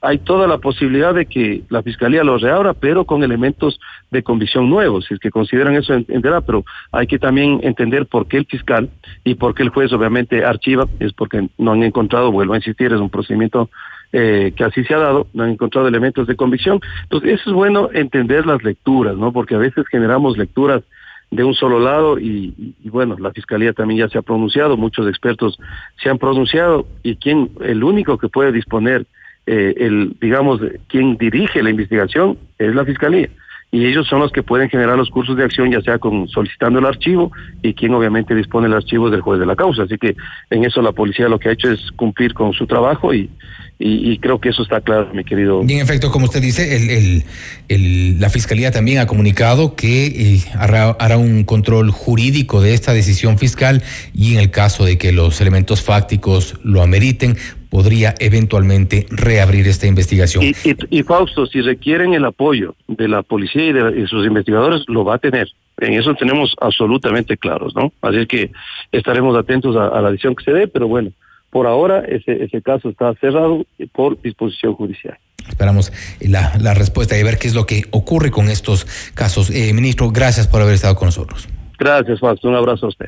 hay toda la posibilidad de que la fiscalía lo reabra, pero con elementos de convicción nuevos, si es que consideran eso entenderá, pero hay que también entender por qué el fiscal y por qué el juez obviamente archiva, es porque no han encontrado, vuelvo a insistir, es un procedimiento eh, que así se ha dado, no han encontrado elementos de convicción. Entonces, eso es bueno entender las lecturas, ¿no? Porque a veces generamos lecturas de un solo lado y, y, bueno, la fiscalía también ya se ha pronunciado, muchos expertos se han pronunciado y quien, el único que puede disponer eh, el, digamos, quien dirige la investigación es la fiscalía y ellos son los que pueden generar los cursos de acción, ya sea con solicitando el archivo y quien obviamente dispone el archivo del juez de la causa. Así que en eso la policía lo que ha hecho es cumplir con su trabajo y, y, creo que eso está claro, mi querido. Y en efecto, como usted dice, el, el, la Fiscalía también ha comunicado que eh, hará, hará, un control jurídico de esta decisión fiscal y en el caso de que los elementos fácticos lo ameriten, podría eventualmente reabrir esta investigación. Y, y, Fausto, si requieren el apoyo de la policía y de, sus investigadores, lo va a tener. En eso tenemos absolutamente claros, ¿no? Así que estaremos atentos a, a la decisión que se dé, pero bueno, por ahora ese, ese caso está cerrado por disposición judicial. Esperamos la, la respuesta y ver qué es lo que ocurre con estos casos. Eh, ministro, gracias por haber estado con nosotros. Gracias, Fausto. Un abrazo a usted.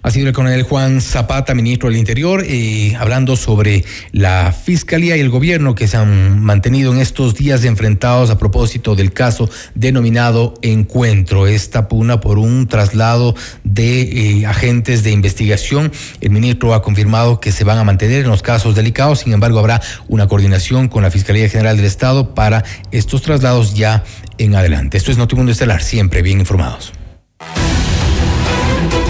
Ha sido el coronel Juan Zapata, ministro del Interior, eh, hablando sobre la Fiscalía y el gobierno que se han mantenido en estos días enfrentados a propósito del caso denominado Encuentro. Esta pugna por un traslado de eh, agentes de investigación. El ministro ha confirmado que se van a mantener en los casos delicados. Sin embargo, habrá una coordinación con la Fiscalía General del Estado para estos traslados ya en adelante. Esto es Notimundo Estelar, siempre bien informados.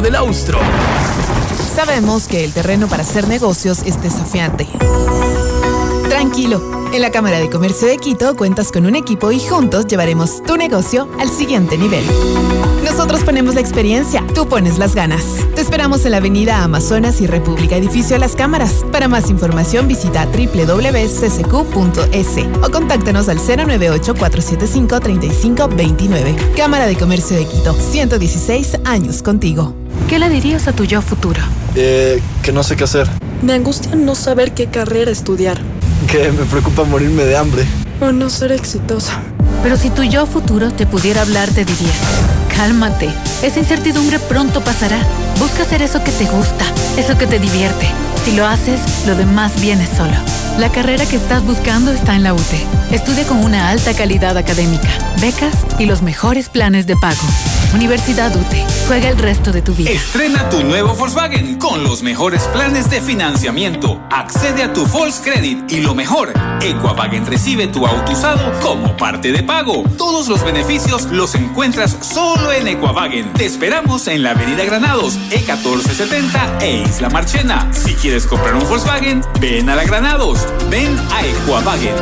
del Austro. Sabemos que el terreno para hacer negocios es desafiante. Tranquilo. En la Cámara de Comercio de Quito cuentas con un equipo y juntos llevaremos tu negocio al siguiente nivel. Nosotros ponemos la experiencia, tú pones las ganas. Te esperamos en la Avenida Amazonas y República Edificio Las Cámaras. Para más información visita www.ccq.es o contáctanos al 098-475-3529. Cámara de Comercio de Quito, 116 años contigo. ¿Qué le dirías a tu yo futuro? Eh, que no sé qué hacer. Me angustia no saber qué carrera estudiar. Que me preocupa morirme de hambre. O no ser exitosa. Pero si tu yo futuro te pudiera hablar, te diría, cálmate, esa incertidumbre pronto pasará. Busca hacer eso que te gusta, eso que te divierte. Si lo haces, lo demás viene solo. La carrera que estás buscando está en la UTE. Estudia con una alta calidad académica, becas y los mejores planes de pago. Universidad UTE. Juega el resto de tu vida. Estrena tu nuevo Volkswagen con los mejores planes de financiamiento. Accede a tu Volkscredit y lo mejor, Equavagen recibe tu auto usado como parte de pago. Todos los beneficios los encuentras solo en Equavagen. Te esperamos en la Avenida Granados, E1470 e Isla Marchena. Si quieres comprar un Volkswagen, ven a la Granados. Ven a Equavagen.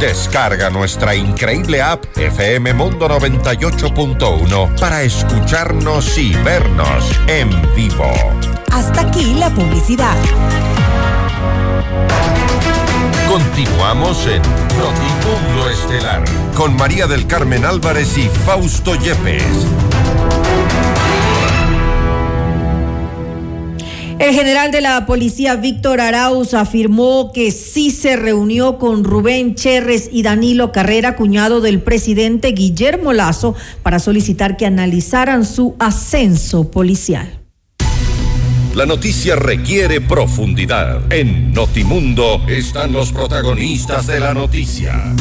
Descarga nuestra increíble app FM Mundo 98.1 para escucharnos y vernos en vivo. Hasta aquí la publicidad. Continuamos en Notimundo Estelar con María del Carmen Álvarez y Fausto Yepes. El general de la policía Víctor Arauz afirmó que sí se reunió con Rubén Cherres y Danilo Carrera, cuñado del presidente Guillermo Lazo, para solicitar que analizaran su ascenso policial. La noticia requiere profundidad. En Notimundo están los protagonistas de la noticia.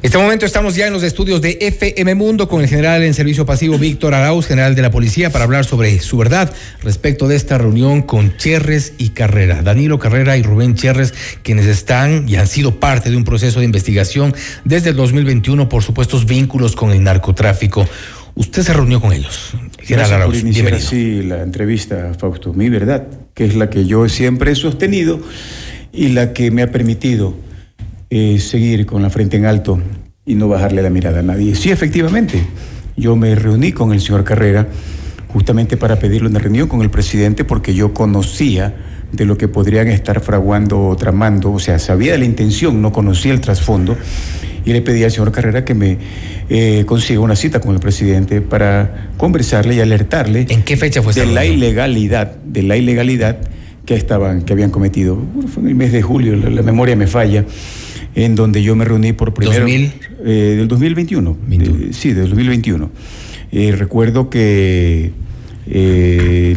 Este momento estamos ya en los estudios de FM Mundo con el general en servicio pasivo Víctor Arauz, general de la policía, para hablar sobre su verdad respecto de esta reunión con Cherres y Carrera. Danilo Carrera y Rubén Cherres, quienes están y han sido parte de un proceso de investigación desde el 2021 por supuestos vínculos con el narcotráfico. Usted se reunió con ellos. General Arauz, por iniciar así la entrevista, Fausto. Mi verdad, que es la que yo siempre he sostenido y la que me ha permitido eh, seguir con la frente en alto y no bajarle la mirada a nadie. Sí, efectivamente, yo me reuní con el señor Carrera justamente para pedirle una reunión con el presidente porque yo conocía de lo que podrían estar fraguando o tramando, o sea, sabía de la intención, no conocía el trasfondo, y le pedí al señor Carrera que me eh, consiga una cita con el presidente para conversarle y alertarle. ¿En qué fecha fue De la ilegalidad, de la ilegalidad que estaban, que habían cometido. fue en el mes de julio, la, la memoria me falla en donde yo me reuní por primero. ¿2000? Eh, del 2021. Eh, sí, del 2021. Eh, recuerdo que eh,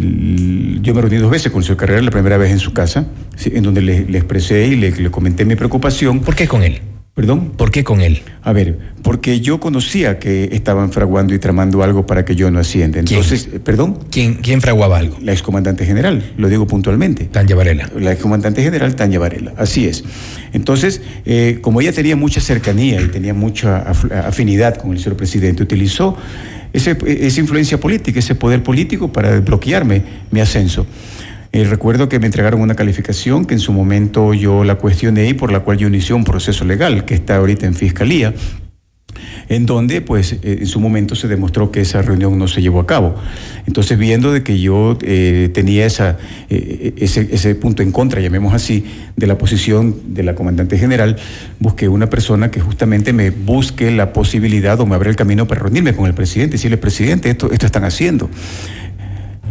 yo me reuní dos veces con el señor Carrera, la primera vez en su casa, en donde le, le expresé y le, le, comenté mi preocupación. ¿Por qué con él? ¿Perdón? ¿Por qué con él? A ver, porque yo conocía que estaban fraguando y tramando algo para que yo no ascienda. Entonces, ¿Quién? ¿perdón? ¿Quién, ¿Quién fraguaba algo? La excomandante general, lo digo puntualmente. Tanya Varela. La excomandante general Tanya Varela, así es. Entonces, eh, como ella tenía mucha cercanía y tenía mucha afinidad con el señor presidente, utilizó ese, esa influencia política, ese poder político para bloquearme mi ascenso. Eh, recuerdo que me entregaron una calificación que en su momento yo la cuestioné y por la cual yo inicié un proceso legal que está ahorita en fiscalía en donde pues eh, en su momento se demostró que esa reunión no se llevó a cabo. Entonces viendo de que yo eh, tenía eh, ese, ese, punto en contra, llamemos así, de la posición de la comandante general, busqué una persona que justamente me busque la posibilidad o me abra el camino para reunirme con el presidente y decirle, presidente, esto, esto están haciendo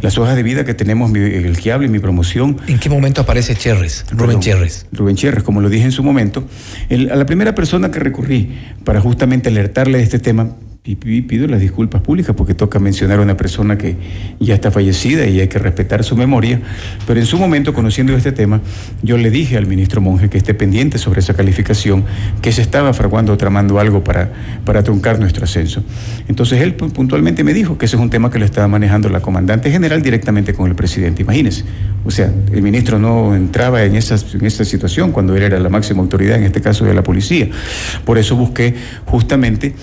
las hojas de vida que tenemos, el que habla y mi promoción. ¿En qué momento aparece Cherres, Rubén Cherres? Rubén Cherres, como lo dije en su momento. El, a la primera persona que recurrí para justamente alertarle de este tema, y pido las disculpas públicas porque toca mencionar a una persona que ya está fallecida y hay que respetar su memoria, pero en su momento, conociendo este tema, yo le dije al ministro Monge que esté pendiente sobre esa calificación, que se estaba fraguando o tramando algo para, para truncar nuestro ascenso. Entonces él puntualmente me dijo que ese es un tema que lo estaba manejando la comandante general directamente con el presidente, imagínense. O sea, el ministro no entraba en esa, en esa situación cuando él era la máxima autoridad, en este caso de la policía. Por eso busqué justamente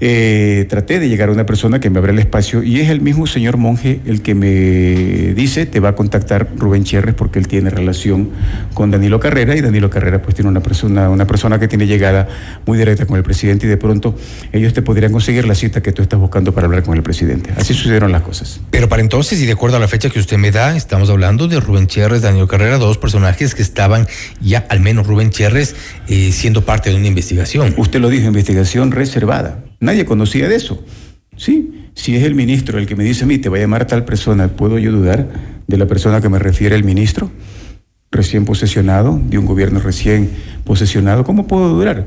eh, traté de llegar a una persona que me abra el espacio y es el mismo señor monje el que me dice te va a contactar Rubén Cherres porque él tiene relación con Danilo Carrera y Danilo Carrera pues tiene una persona, una persona que tiene llegada muy directa con el presidente y de pronto ellos te podrían conseguir la cita que tú estás buscando para hablar con el presidente. Así sucedieron las cosas. Pero para entonces, y de acuerdo a la fecha que usted me da, estamos hablando de Rubén Cherres, Danilo Carrera, dos personajes que estaban ya, al menos Rubén Cherres, eh, siendo parte de una investigación. Usted lo dijo, investigación reservada. Nadie conocía de eso. Sí, si es el ministro el que me dice a mí, te va a llamar tal persona, ¿puedo yo dudar de la persona que me refiere el ministro? Recién posesionado, de un gobierno recién posesionado, ¿cómo puedo dudar?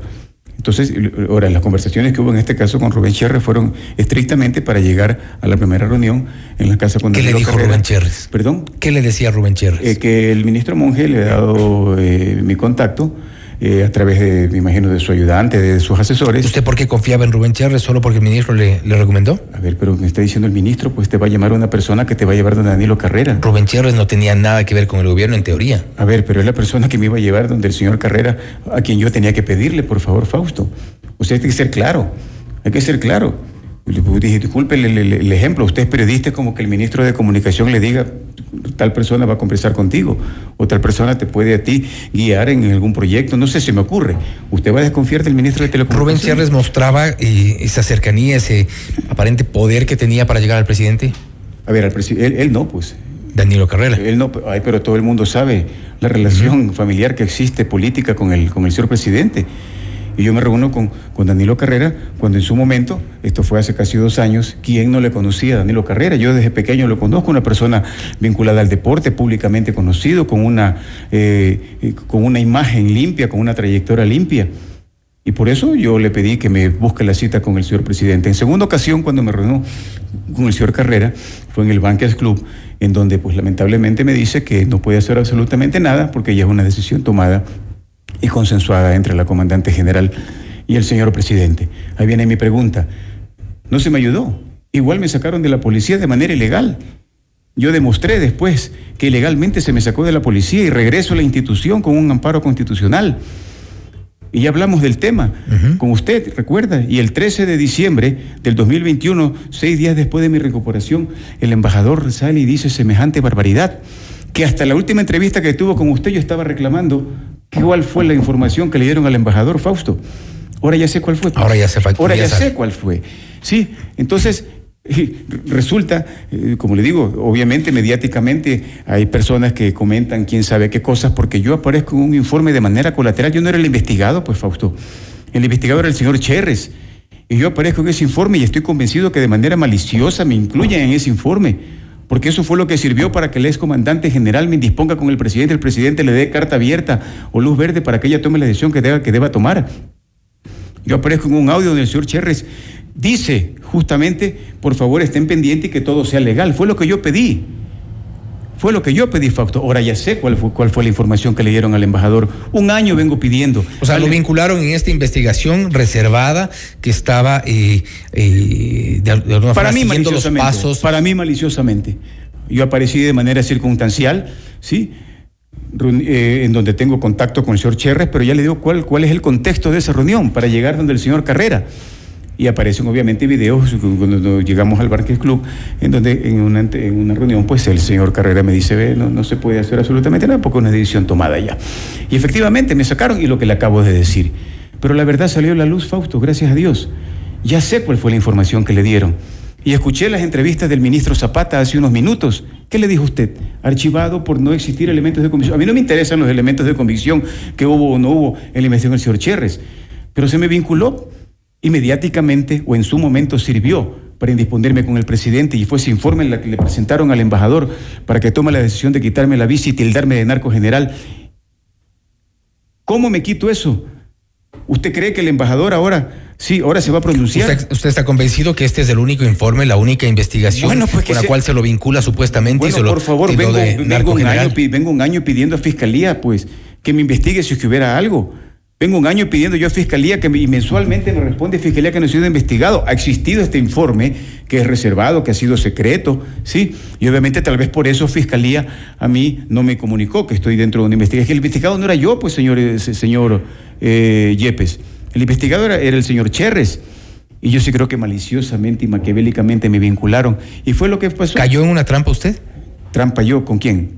Entonces, ahora, las conversaciones que hubo en este caso con Rubén Cherres fueron estrictamente para llegar a la primera reunión en la casa con ¿Qué le dijo Rubén Cherres? ¿Perdón? ¿Qué le decía Rubén Cherres? Eh, que el ministro Monge le ha dado eh, mi contacto eh, a través de, me imagino, de su ayudante, de sus asesores. ¿Usted por qué confiaba en Rubén Cherres? ¿Solo porque el ministro le, le recomendó? A ver, pero me está diciendo el ministro, pues te va a llamar una persona que te va a llevar donde Danilo Carrera. Rubén Cherres no tenía nada que ver con el gobierno en teoría. A ver, pero es la persona que me iba a llevar donde el señor Carrera, a quien yo tenía que pedirle, por favor, Fausto. O sea, hay que ser claro, hay que ser claro. Le dije, disculpe el, el- el ejemplo, usted es periodista, es como que el ministro de Comunicación le diga, tal persona va a conversar contigo, o tal persona te puede a ti guiar en algún proyecto, no sé, se me ocurre. ¿Usted va a desconfiar del ministro de Rubén Telecomunicaciones? Cherres mostraba eh, esa cercanía, ese aparente poder que tenía para llegar al presidente. A ver, al presi- él, él no, pues. Danilo Carrera. Él no, ay, pero todo el mundo sabe la relación familiar que existe política con el, con el señor presidente. Y yo me reúno con, con Danilo Carrera cuando en su momento, esto fue hace casi dos años, ¿quién no le conocía a Danilo Carrera? Yo desde pequeño lo conozco, una persona vinculada al deporte, públicamente conocido, con una, eh, eh, con una imagen limpia, con una trayectoria limpia. Y por eso yo le pedí que me busque la cita con el señor presidente. En segunda ocasión, cuando me reunió con el señor Carrera, fue en el Banquets Club, en donde pues lamentablemente me dice que no puede hacer absolutamente nada porque ya es una decisión tomada y consensuada entre la comandante general y el señor presidente. Ahí viene mi pregunta. No se me ayudó. Igual me sacaron de la policía de manera ilegal. Yo demostré después que ilegalmente se me sacó de la policía y regreso a la institución con un amparo constitucional. Y ya hablamos del tema con usted, recuerda. Y el 13 de diciembre del 2021, seis días después de mi recuperación, el embajador sale y dice semejante barbaridad, que hasta la última entrevista que tuvo con usted yo estaba reclamando cuál fue la información que le dieron al embajador Fausto. Ahora ya sé cuál fue. Ahora ya sé, Ahora ya sé cuál fue. Sí, entonces resulta, eh, como le digo, obviamente mediáticamente hay personas que comentan quién sabe qué cosas, porque yo aparezco en un informe de manera colateral. Yo no era el investigado, pues Fausto. El investigador era el señor Cherres. Y yo aparezco en ese informe y estoy convencido que de manera maliciosa me incluyen en ese informe. Porque eso fue lo que sirvió para que el excomandante general me indisponga con el presidente, el presidente le dé carta abierta o luz verde para que ella tome la decisión que deba, que deba tomar. Yo aparezco en un audio donde el señor Cherres dice justamente, por favor estén pendientes y que todo sea legal. Fue lo que yo pedí. Fue lo que yo pedí, Fausto. Ahora ya sé cuál fue, cuál fue la información que le dieron al embajador. Un año vengo pidiendo. O sea, lo vincularon en esta investigación reservada que estaba eh, eh, de, al- de alguna Para forma mí siguiendo los maliciosamente. pasos. Para mí maliciosamente. Yo aparecí de manera circunstancial, ¿sí? Eh, en donde tengo contacto con el señor Cherres, pero ya le digo cuál, cuál es el contexto de esa reunión para llegar donde el señor Carrera. Y aparecen obviamente videos cuando llegamos al Barques Club, en donde en una, en una reunión, pues el señor Carrera me dice, ve, no, no se puede hacer absolutamente nada porque es una decisión tomada ya. Y efectivamente me sacaron y lo que le acabo de decir. Pero la verdad salió a la luz, Fausto, gracias a Dios. Ya sé cuál fue la información que le dieron. Y escuché las entrevistas del ministro Zapata hace unos minutos. ¿Qué le dijo usted? Archivado por no existir elementos de convicción. A mí no me interesan los elementos de convicción que hubo o no hubo en la investigación del señor Cherres, pero se me vinculó y mediáticamente o en su momento sirvió para indisponerme con el presidente y fue ese informe en la que le presentaron al embajador para que tome la decisión de quitarme la visa y tildarme de narco general. ¿Cómo me quito eso? ¿Usted cree que el embajador ahora, sí, ahora se va a pronunciar? ¿Usted, usted está convencido que este es el único informe, la única investigación Bueno, pues con la sea- cual se lo vincula supuestamente y se lo por favor, vengo, de vengo un año, vengo un año pidiendo a Fiscalía, pues, que me investigue si es que hubiera algo. Vengo un año pidiendo yo a Fiscalía que me- y mensualmente me responde Fiscalía que no ha sido investigado. Ha existido este informe que es reservado, que ha sido secreto, ¿sí? Y obviamente tal vez por eso Fiscalía a mí no me comunicó que estoy dentro de una investigación. Es que el investigado no era yo, pues, señor, eh, se- señor eh, Yepes. El investigado era, era el señor Cherres. Y yo sí creo que maliciosamente y maquiavélicamente me vincularon. Y fue lo que pasó. ¿Cayó en una trampa usted? ¿Trampa yo? ¿Con quién?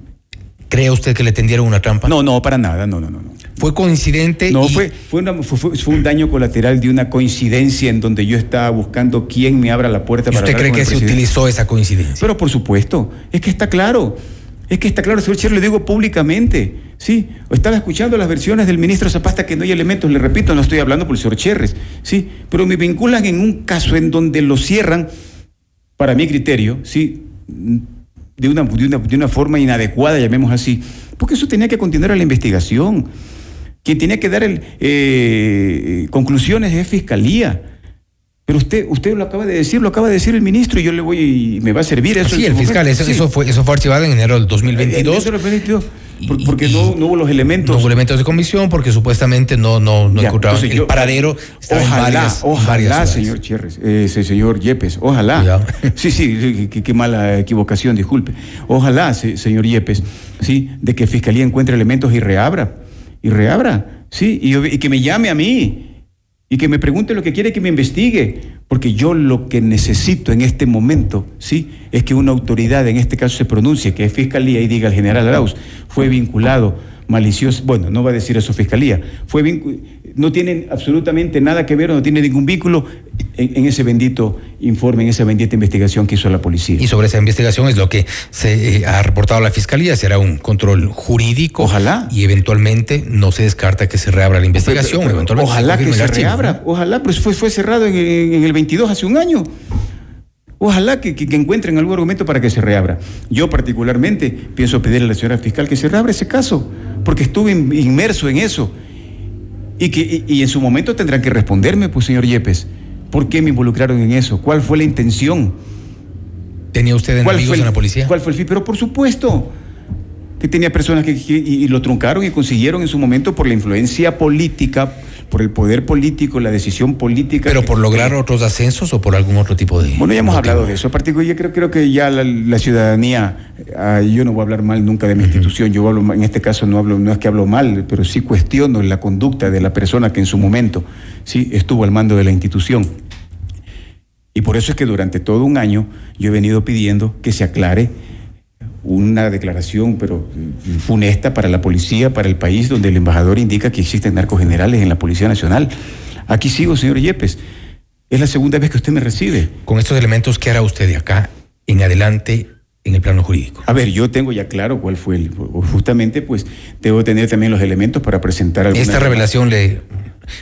¿Cree usted que le tendieron una trampa? No, no, para nada, no, no, no. no. ¿Fue coincidente? No, y- fue, fue, una- fue- un daño colateral de una coincidencia en donde yo estaba buscando quién me abra la puerta ¿Y para usted cree con que el se presidente. utilizó esa coincidencia? Pero por supuesto, es que está claro. Es que está claro, señor Cher, le digo públicamente. Sí, estaba escuchando las versiones del ministro Zapasta que no hay elementos, le repito, no estoy hablando por el señor Cherres, sí, pero me vinculan en un caso en donde lo cierran, para mi criterio, sí, de una, de una, de una forma inadecuada, llamemos así, porque eso tenía que continuar a la investigación. Quien tenía que dar el, eh, conclusiones es fiscalía. Pero usted, usted lo acaba de decir, lo acaba de decir el ministro y yo le voy y me va a servir eso. Sí, en el fiscal, eso, Sí. eso fue, eso fue archivado en enero del En 2022. enero del 2022, por- porque no, no hubo los elementos. No hubo elementos de comisión porque supuestamente no, no, no Ya, encontraron el yo- paradero. Ojalá, en varias, en ojalá, varias señor eh, ese señor Yepes, ojalá. Sí, sí, sí, qué, mala equivocación, disculpe. Ojalá, se- señor Yepes, sí, de que Fiscalía encuentre elementos y reabra, y reabra, sí, y, y que me llame a mí, y que me pregunte lo que quiere que me investigue, porque yo lo que necesito en este momento, sí, es que una autoridad, en este caso se pronuncie, que es Fiscalía, y diga al general Arauz, fue vinculado malicioso, bueno, no va a decir eso Fiscalía, fue no tienen absolutamente nada que ver no tiene ningún vínculo en, en ese bendito informe, en esa bendita investigación que hizo la policía. Y sobre esa investigación es lo que se eh, ha reportado la fiscalía. Será un control jurídico. Ojalá. Y eventualmente no se descarta que se reabra la investigación. Pero- pero- eventualmente ojalá que se archivo, reabra, ¿no? ojalá, pero fue, fue cerrado en, el 22 hace un año. Ojalá que, que- que encuentren algún argumento para que se reabra. Yo particularmente pienso pedirle a la señora fiscal que se reabra ese caso, porque estuve in- inmerso en eso. Y, que, y, y en su momento tendrán que responderme, pues señor Yepes, ¿por qué me involucraron en eso? ¿Cuál fue la intención? ¿Tenía usted ¿Cuál enemigos el- en la policía? ¿Cuál fue el fin? Pero por supuesto que tenía personas que, que- y, y lo truncaron y consiguieron en su momento por la influencia política, por el poder político, la decisión política. ¿Pero por lograr otros ascensos o por algún otro tipo de.? Bueno, ya hemos motivo? hablado de eso. Aparte, yo creo, creo que ya la, la ciudadanía, ah, yo no voy a hablar mal nunca de mi institución, yo hablo, en este caso no hablo, no es que hablo mal, pero sí cuestiono la conducta de la persona que en su momento sí estuvo al mando de la institución. Y por eso es que durante todo un año yo he venido pidiendo que se aclare una declaración, pero eh, funesta para la policía, para el país, donde el embajador indica que existen narcos generales en la Policía Nacional. Aquí sigo, señor Yepes. Es la segunda vez que usted me recibe. Con estos elementos, ¿qué hará usted de acá en adelante en el plano jurídico? A ver, yo tengo ya claro cuál fue el. Justamente, pues, debo tener también los elementos para presentar alguna. Esta revelación le,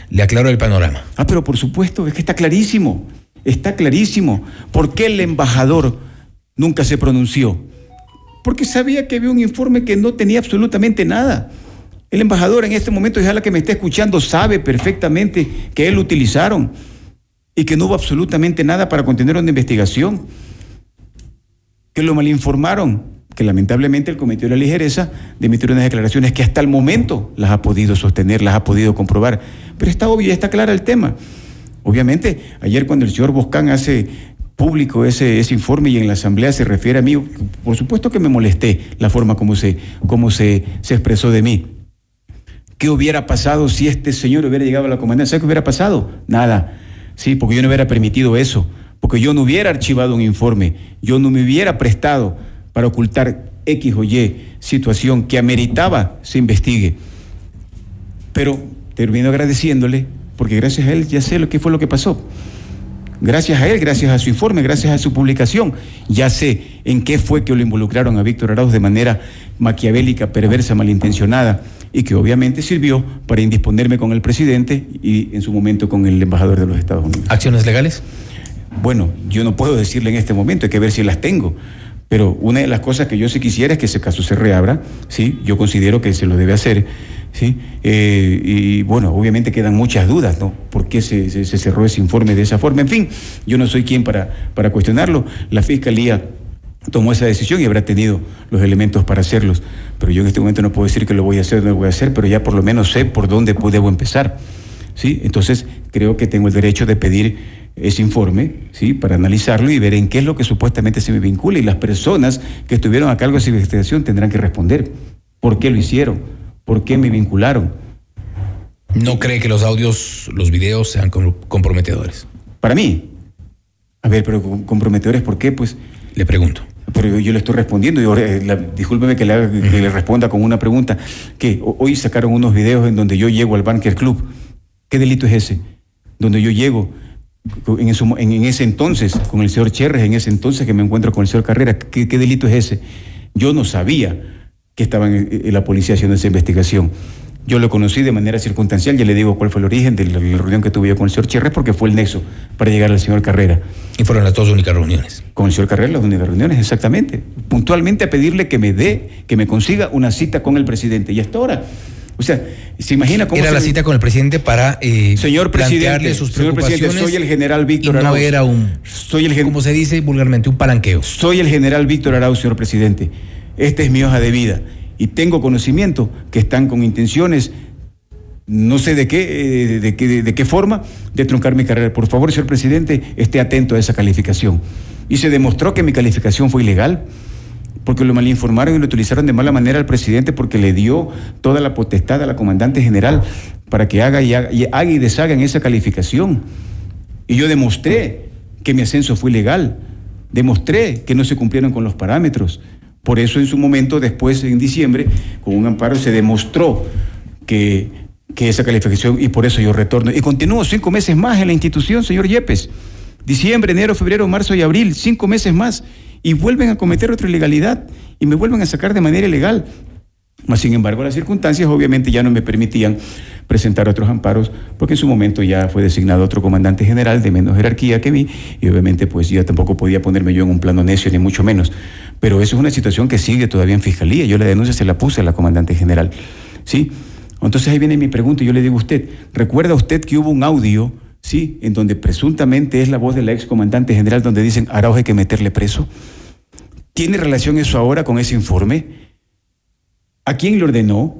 le aclaró el panorama. Ah, pero por supuesto, es que está clarísimo. Está clarísimo. ¿Por qué el embajador nunca se pronunció? Porque sabía que había un informe que no tenía absolutamente nada. El embajador en este momento, ya la que me está escuchando, sabe perfectamente que él lo utilizaron y que no hubo absolutamente nada para contener una investigación. Que lo malinformaron, que lamentablemente él cometió la ligereza de emitir unas declaraciones que hasta el momento las ha podido sostener, las ha podido comprobar. Pero está obvio, está claro el tema. Obviamente, ayer cuando el señor Boscán hace público ese, ese informe y en la asamblea se refiere a mí, por supuesto que me molesté la forma como se, como se, se expresó de mí. ¿Qué hubiera pasado si este señor hubiera llegado a la comandancia? ¿Sabe qué hubiera pasado? Nada. Sí, porque yo no hubiera permitido eso, porque yo no hubiera archivado un informe, yo no me hubiera prestado para ocultar X o Y situación que ameritaba se investigue. Pero termino agradeciéndole, porque gracias a él ya sé lo que fue lo que pasó. Gracias a él, gracias a su informe, gracias a su publicación, ya sé en qué fue que lo involucraron a Víctor Arauz de manera maquiavélica, perversa, malintencionada, y que obviamente sirvió para indisponerme con el presidente y en su momento con el embajador de los Estados Unidos. ¿Acciones legales? Bueno, yo no puedo decirle en este momento, hay que ver si las tengo. Pero una de las cosas que yo sí quisiera es que ese caso se reabra, ¿sí? Yo considero que se lo debe hacer, Eh, y bueno, obviamente quedan muchas dudas, ¿no? ¿Por qué se cerró ese informe de esa forma? En fin, yo no soy quien para, para cuestionarlo. La Fiscalía tomó esa decisión y habrá tenido los elementos para hacerlos. Pero yo en este momento no puedo decir que lo voy a hacer o no lo voy a hacer, pero ya por lo menos sé por dónde debo empezar. ¿sí? Entonces, creo que tengo el derecho de pedir ese informe, ¿sí? Para analizarlo y ver en qué es lo que supuestamente se me vincula y las personas que estuvieron a cargo de esa investigación tendrán que responder. ¿Por qué lo hicieron? ¿Por qué me vincularon? ¿No cree que los audios, los videos sean com- comprometedores? Para mí. A ver, pero com- comprometedores, ¿por qué? Pues Le pregunto. pero yo, yo le estoy respondiendo. y ahora, eh, la- discúlpeme que le, haga- que le responda con una pregunta. Que ho- hoy sacaron unos videos en donde yo llego al Banker Club. ¿Qué delito es ese? Donde yo llego en, ese entonces con el señor Cherres, en ese entonces que me encuentro con el señor Carrera. ¿Qué, qué delito es ese? Yo no sabía que estaban en, en la policía haciendo esa investigación. Yo lo conocí de manera circunstancial, ya le digo cuál fue el origen de la, reunión que tuve yo con el señor Cherres, porque fue el nexo para llegar al señor Carrera. Y fueron las dos únicas reuniones. Con el señor Carrera, las únicas reuniones, exactamente. Puntualmente a pedirle que me dé, que me consiga una cita con el presidente. Y hasta ahora, o sea, ¿se imagina cómo... Era se- la cita con el presidente para eh, Señor plantearle presidente, sus señor presidente, preocupaciones. soy el general Víctor y no Arauz. era un, soy el gen- como se dice vulgarmente, un palanqueo. Soy el general Víctor Arauz, señor presidente. Esta es mi hoja de vida. Y tengo conocimiento que están con intenciones, no sé de qué, eh, de, qué, de qué forma, de truncar mi carrera. Por favor, señor presidente, esté atento a esa calificación. Y se demostró que mi calificación fue ilegal, porque lo malinformaron y lo utilizaron de mala manera al presidente porque le dio toda la potestad a la comandante general para que haga y haga y, haga y deshaga en esa calificación. Y yo demostré que mi ascenso fue ilegal, demostré que no se cumplieron con los parámetros. Por eso en su momento, después en diciembre, con un amparo se demostró que, que esa calificación, y por eso yo retorno. Y continúo cinco meses más en la institución, señor Yepes. Diciembre, enero, febrero, marzo y abril, cinco meses más. Y vuelven a cometer otra ilegalidad y me vuelven a sacar de manera ilegal. Sin embargo, las circunstancias obviamente ya no me permitían presentar otros amparos, porque en su momento ya fue designado otro comandante general de menos jerarquía que mí, y obviamente pues ya tampoco podía ponerme yo en un plano necio, ni mucho menos. Pero eso es una situación que sigue todavía en fiscalía. Yo la denuncia se la puse a la comandante general. ¿Sí? Entonces ahí viene mi pregunta y yo le digo a usted, ¿recuerda usted que hubo un audio, sí, en donde presuntamente es la voz de la ex comandante general donde dicen Araujo hay que meterle preso? ¿Tiene relación eso ahora con ese informe? ¿A quién le ordenó?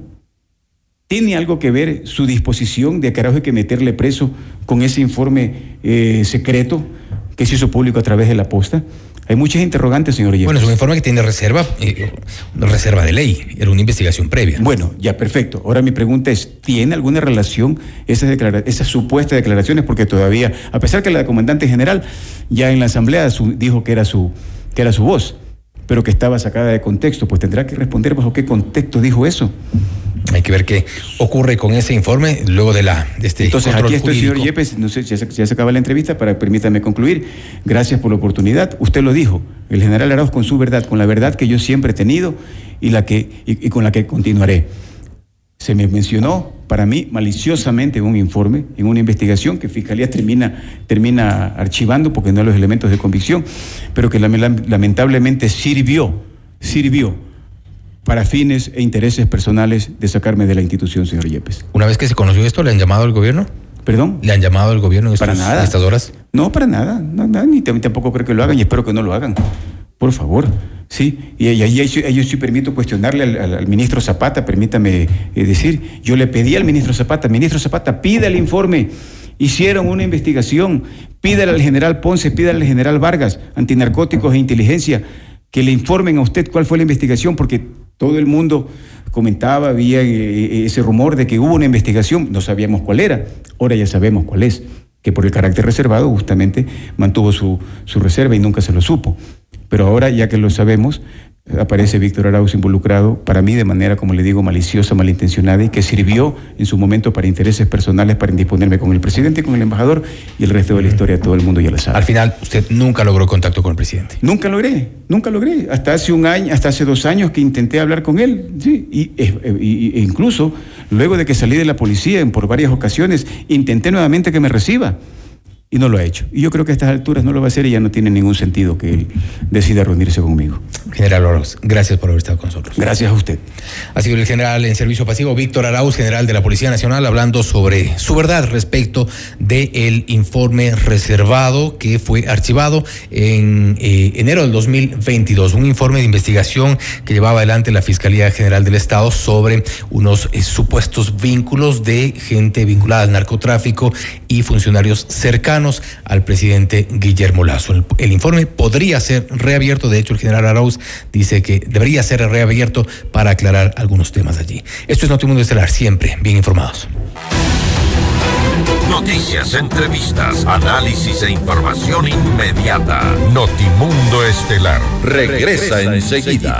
¿Tiene algo que ver su disposición de que Araujo hay que meterle preso con ese informe eh, secreto que se hizo público a través de la posta? Hay muchas interrogantes, señor Yepes. Bueno, es un informe que tiene reserva, eh, reserva de ley, era una investigación previa. Bueno, ya perfecto. Ahora mi pregunta es, ¿tiene alguna relación esas, declara- esas supuestas declaraciones? Porque todavía, a pesar que la comandante general ya en la asamblea su- dijo que era su, que era su voz, pero que estaba sacada de contexto, pues tendrá que responder bajo qué contexto dijo eso. Hay que ver qué ocurre con ese informe luego de la de este Entonces aquí estoy, señor. Yepes, no sé si ya se, ya se acaba la entrevista, para permítame concluir. Gracias por la oportunidad. Usted lo dijo, el general Arauz con su verdad, con la verdad que yo siempre he tenido y, la que, y, y con la que continuaré. Se me mencionó para mí maliciosamente en un informe, en una investigación que Fiscalía termina, termina archivando porque no hay los elementos de convicción, pero que lame- lamentablemente sirvió, sirvió para fines e intereses personales de sacarme de la institución, señor Yepes. Una vez que se conoció esto, ¿le han llamado al gobierno? ¿Perdón? ¿Le han llamado al gobierno en Para estos- nada. estas horas? No, para nada, no, nada, ni tam- tampoco creo que lo hagan y espero que no lo hagan. Por favor, sí. Y ahí, yo sí permito cuestionarle al, ministro Zapata, permítame eh, decir, yo le pedí al ministro Zapata, ministro Zapata, pida el informe. Hicieron una investigación, pídale al general Ponce, pídale al general Vargas, antinarcóticos e inteligencia, que le informen a usted cuál fue la investigación, porque todo el mundo comentaba, había eh, ese rumor de que hubo una investigación, no sabíamos cuál era, ahora ya sabemos cuál es, que por el carácter reservado justamente mantuvo su, su reserva y nunca se lo supo. Pero ahora, ya que lo sabemos, aparece Víctor Arauz involucrado, para mí de manera, como le digo, maliciosa, malintencionada y que sirvió en su momento para intereses personales, para indisponerme con el presidente, con el embajador y el resto de la historia, todo el mundo ya lo sabe. Al final, usted nunca logró contacto con el presidente. Nunca logré, nunca logré. Hasta hace un año, hasta hace dos años que intenté hablar con él, sí, y, e- y- e incluso luego de que salí de la policía en por varias ocasiones, intenté nuevamente que me reciba y no lo ha hecho. Y yo creo que a estas alturas no lo va a hacer y ya no tiene ningún sentido que él decida reunirse conmigo. General Arauz, gracias por haber estado con nosotros. Gracias a usted. Ha sido el general en servicio pasivo Víctor Arauz, general de la Policía Nacional, hablando sobre su verdad respecto del informe reservado que fue archivado en eh, enero del 2022. Un informe de investigación que llevaba adelante la Fiscalía General del Estado sobre unos eh, supuestos vínculos de gente vinculada al narcotráfico y funcionarios cercanos al presidente Guillermo Lazo. El, el informe podría ser reabierto, de hecho el general Arauz dice que debería ser reabierto para aclarar algunos temas allí. Esto es Notimundo Estelar, siempre bien informados. Noticias, entrevistas, análisis e información inmediata. Notimundo Estelar regresa, enseguida.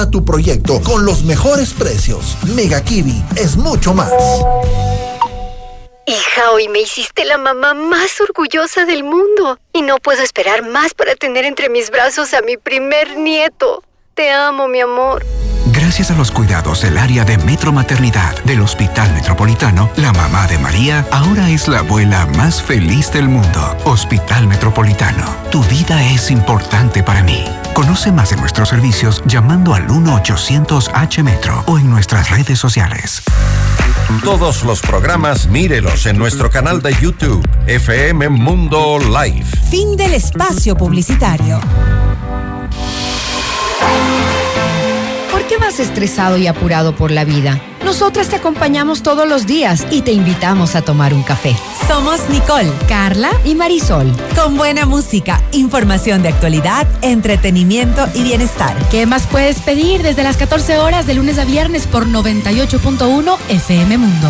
tu proyecto con los mejores precios. Mega Kiwi es mucho más. Hija, hoy me hiciste la mamá más orgullosa del mundo y no puedo esperar más para tener entre mis brazos a mi primer nieto. Te amo, mi amor. Gracias a los cuidados del área de Metro Maternidad del Hospital Metropolitano, la mamá de María ahora es la abuela más feliz del mundo. Hospital Metropolitano, tu vida es importante para mí. Conoce más de nuestros servicios llamando al 1-800-H-Metro o en nuestras redes sociales. Todos los programas mírelos en nuestro canal de YouTube, FM Mundo Live. Fin del espacio publicitario. Qué vas estresado y apurado por la vida? Nosotras te acompañamos todos los días y te invitamos a tomar un café. Somos Nicole, Carla y Marisol. Con buena música, información de actualidad, entretenimiento y bienestar. ¿Qué más puedes pedir desde las 14 horas de lunes a viernes por 98.1 FM Mundo?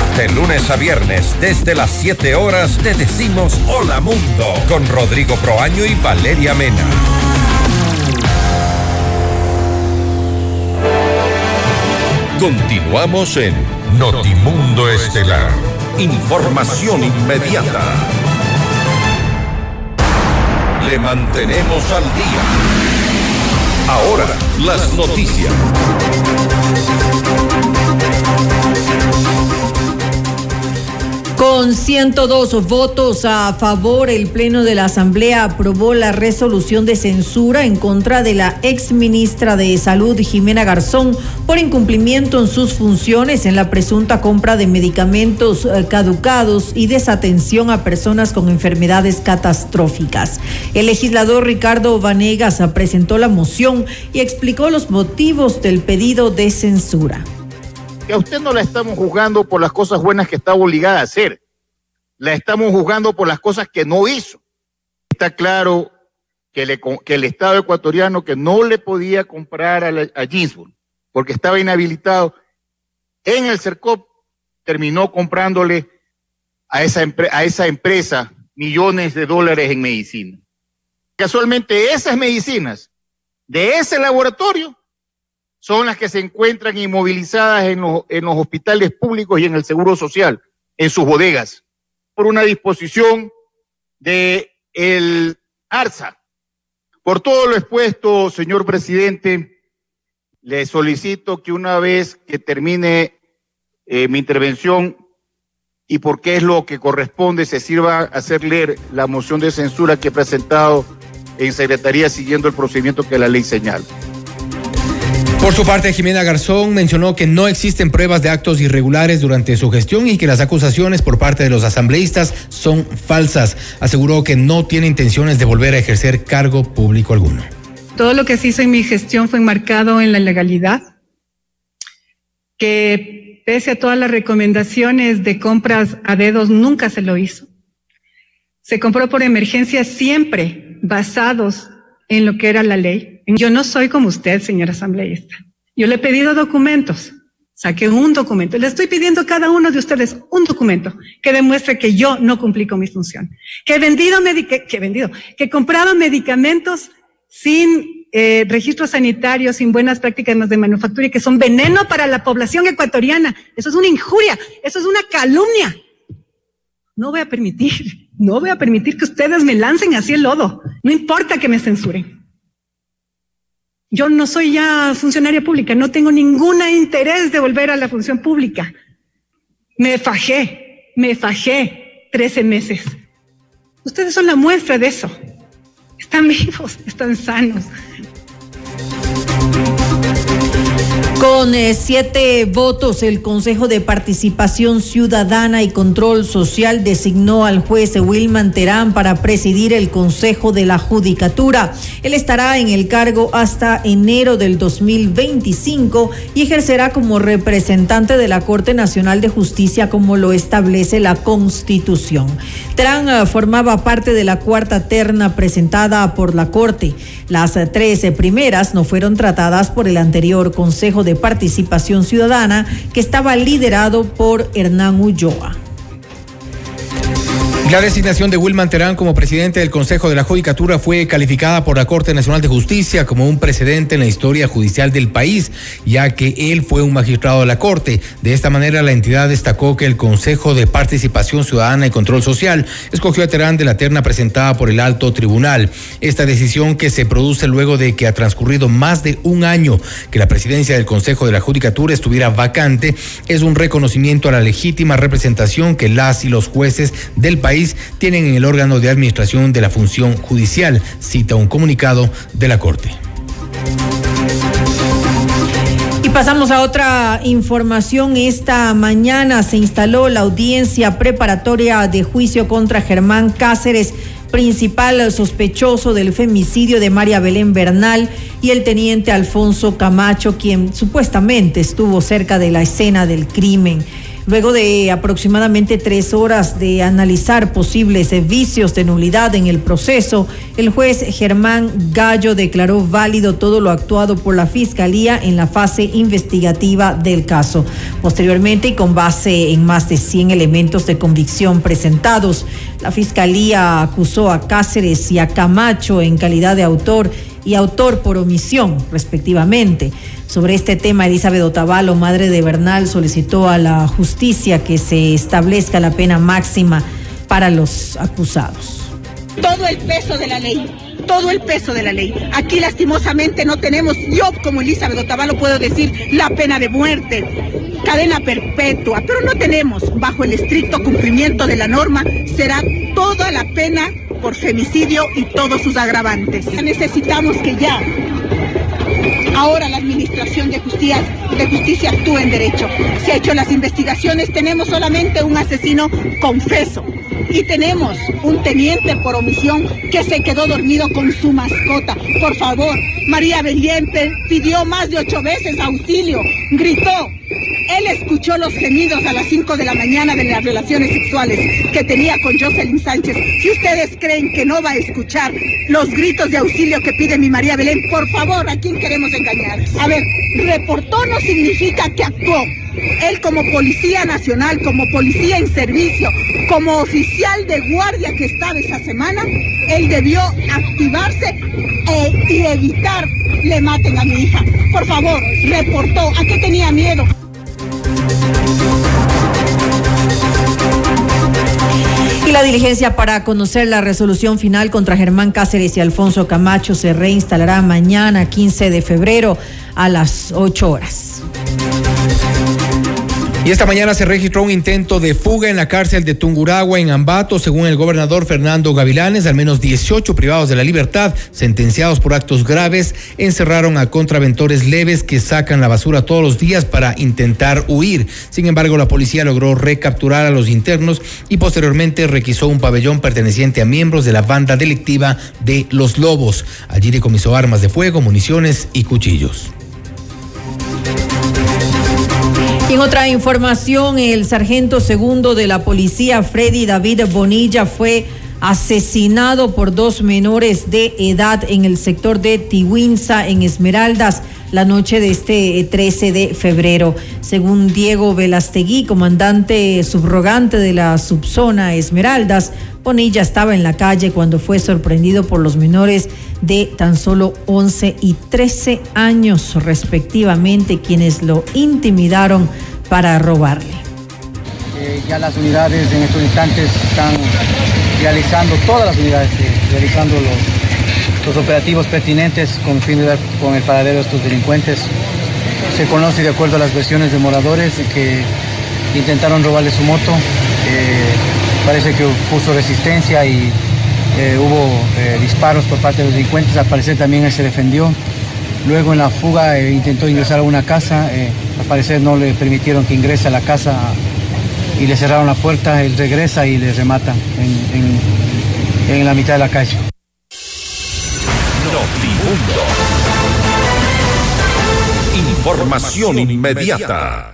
De lunes a viernes, desde las 7 horas, te decimos Hola Mundo con Rodrigo Proaño y Valeria Mena. Continuamos en Notimundo Estelar. Información inmediata. Le mantenemos al día. Ahora, las noticias. Con 102 votos a favor, el Pleno de la Asamblea aprobó la resolución de censura en contra de la ex ministra de Salud, Jimena Garzón, por incumplimiento en sus funciones en la presunta compra de medicamentos eh, caducados y desatención a personas con enfermedades catastróficas. El legislador Ricardo Vanegas presentó la moción y explicó los motivos del pedido de censura que a usted no la estamos juzgando por las cosas buenas que estaba obligada a hacer, la estamos juzgando por las cosas que no hizo. Está claro que, el Estado ecuatoriano que no le podía comprar a, a Ginsburg porque estaba inhabilitado en el CERCOP, terminó comprándole a esa empresa millones de dólares en medicina. Casualmente esas medicinas de ese laboratorio son las que se encuentran inmovilizadas en los, en los hospitales públicos y en el Seguro Social, en sus bodegas, por una disposición de el ARSA. Por todo lo expuesto, señor presidente, le solicito que una vez que termine eh, mi intervención y porque es lo que corresponde, se sirva a hacer leer la moción de censura que he presentado en Secretaría siguiendo el procedimiento que la ley señala. Por su parte, Jimena Garzón mencionó que no existen pruebas de actos irregulares durante su gestión y que las acusaciones por parte de los asambleístas son falsas. Aseguró que no tiene intenciones de volver a ejercer cargo público alguno. Todo lo que se hizo en mi gestión fue enmarcado en la legalidad, que pese a todas las recomendaciones de compras a dedos, nunca se lo hizo. Se compró por emergencia siempre basados en lo que era la ley. Yo no soy como usted, señor asambleísta. Yo le he pedido documentos. Saqué un documento. Le estoy pidiendo a cada uno de ustedes un documento que demuestre que yo no cumplí con mi función. Que he vendido, que, he vendido, que he comprado medicamentos sin eh, registro sanitario, sin buenas prácticas de manufactura y que son veneno para la población ecuatoriana. Eso es una injuria. Eso es una calumnia. No voy a permitir, no voy a permitir que ustedes me lancen así el lodo. No importa que me censuren. Yo no soy ya funcionaria pública, no tengo ningún interés de volver a la función pública. Me fajé, me fajé 13 meses. Ustedes son la muestra de eso. Están vivos, están sanos. Con eh, siete votos, el Consejo de Participación Ciudadana y Control Social designó al juez Wilman Terán para presidir el Consejo de la Judicatura. Él estará en el cargo hasta enero del 2025 y ejercerá como representante de la Corte Nacional de Justicia como lo establece la Constitución. Terán eh, formaba parte de la cuarta terna presentada por la Corte. Las trece primeras no fueron tratadas por el anterior Consejo de Participación Ciudadana que estaba liderado por Hernán Ulloa. La designación de Wilman Terán como presidente del Consejo de la Judicatura fue calificada por la Corte Nacional de Justicia como un precedente en la historia judicial del país, ya que él fue un magistrado de la Corte. De esta manera, la entidad destacó que el Consejo de Participación Ciudadana y Control Social escogió a Terán de la terna presentada por el Alto Tribunal. Esta decisión que se produce luego de que ha transcurrido más de un año que la presidencia del Consejo de la Judicatura estuviera vacante, es un reconocimiento a la legítima representación que las y los jueces del país tienen en el órgano de administración de la función judicial, cita un comunicado de la Corte. Y pasamos a otra información. Esta mañana se instaló la audiencia preparatoria de juicio contra Germán Cáceres, principal sospechoso del femicidio de María Belén Bernal, y el teniente Alfonso Camacho, quien supuestamente estuvo cerca de la escena del crimen. Luego de aproximadamente tres horas de analizar posibles vicios de nulidad en el proceso, el juez Germán Gallo declaró válido todo lo actuado por la Fiscalía en la fase investigativa del caso. Posteriormente, y con base en más de 100 elementos de convicción presentados, la Fiscalía acusó a Cáceres y a Camacho en calidad de autor y autor por omisión, respectivamente. Sobre este tema, Elizabeth Otavalo, madre de Bernal, solicitó a la justicia que se establezca la pena máxima para los acusados. Todo el peso de la ley, todo el peso de la ley. Aquí lastimosamente no tenemos, yo como Elizabeth Otavalo puedo decir la pena de muerte, cadena perpetua, pero no tenemos, bajo el estricto cumplimiento de la norma, será toda la pena por femicidio y todos sus agravantes. Necesitamos que ya Ahora la Administración de Justicia, actúa en derecho. Se ha hecho las investigaciones, tenemos solamente un asesino confeso y tenemos un teniente por omisión que se quedó dormido con su mascota. Por favor, María Beliente pidió más de ocho veces auxilio, gritó, él escuchó los gemidos a las 5 de la mañana de las relaciones sexuales que tenía con Jocelyn Sánchez. Si ustedes creen que no va a escuchar los gritos de auxilio que pide mi María Belén, por favor, ¿a quién queremos engañar? A ver, reportó no significa que actuó. Él como policía nacional, como policía en servicio, como oficial de guardia que estaba esa semana, él debió activarse eh, y evitar le maten a mi hija. Por favor, reportó. ¿A qué tenía miedo? Y la diligencia para conocer la resolución final contra Germán Cáceres y Alfonso Camacho se reinstalará mañana, 15 de febrero, a las 8 horas. Y esta mañana se registró un intento de fuga en la cárcel de Tunguragua, en Ambato, según el gobernador Fernando Gavilanes. Al menos 18 privados de la libertad, sentenciados por actos graves, encerraron a contraventores leves que sacan la basura todos los días para intentar huir. Sin embargo, la policía logró recapturar a los internos y posteriormente requisó un pabellón perteneciente a miembros de la banda delictiva de Los Lobos. Allí decomisó armas de fuego, municiones y cuchillos. Otra información, el sargento segundo de la policía, Freddy David Bonilla, fue asesinado por dos menores de edad en el sector de Tihuinza, en Esmeraldas, la noche de este 13 de febrero. Según Diego Velastegui, comandante subrogante de la subzona Esmeraldas, Bonilla estaba en la calle cuando fue sorprendido por los menores de tan solo 11 y 13 años respectivamente, quienes lo intimidaron para robarle. Eh, ya las unidades en estos instantes están realizando, todas las unidades, eh, realizando los, los operativos pertinentes con fin de dar con el paradero de estos delincuentes. Se conoce de acuerdo a las versiones de moradores que intentaron robarle su moto. Eh, parece que puso resistencia y eh, hubo disparos por parte de los delincuentes. Al parecer también él se defendió. Luego en la fuga eh, intentó ingresar a una casa. eh, al parecer no le permitieron que ingrese a la casa y le cerraron la puerta. Él regresa y le remata en, en- en la mitad de la calle. Información inmediata.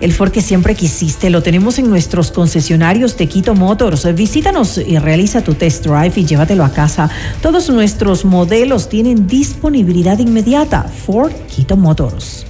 El Ford que siempre quisiste lo tenemos en nuestros concesionarios de Quito Motors. Visítanos y realiza tu test drive y llévatelo a casa. Todos nuestros modelos tienen disponibilidad inmediata. Ford Quito Motors.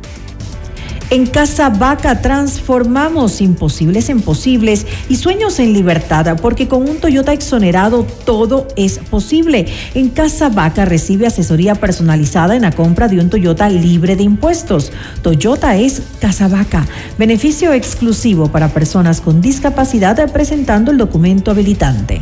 En Casa Vaca transformamos imposibles en posibles y sueños en libertad, porque con un Toyota exonerado todo es posible. En Casa Vaca recibe asesoría personalizada en la compra de un Toyota libre de impuestos. Toyota es Casa Vaca. Beneficio exclusivo para personas con discapacidad presentando el documento habilitante.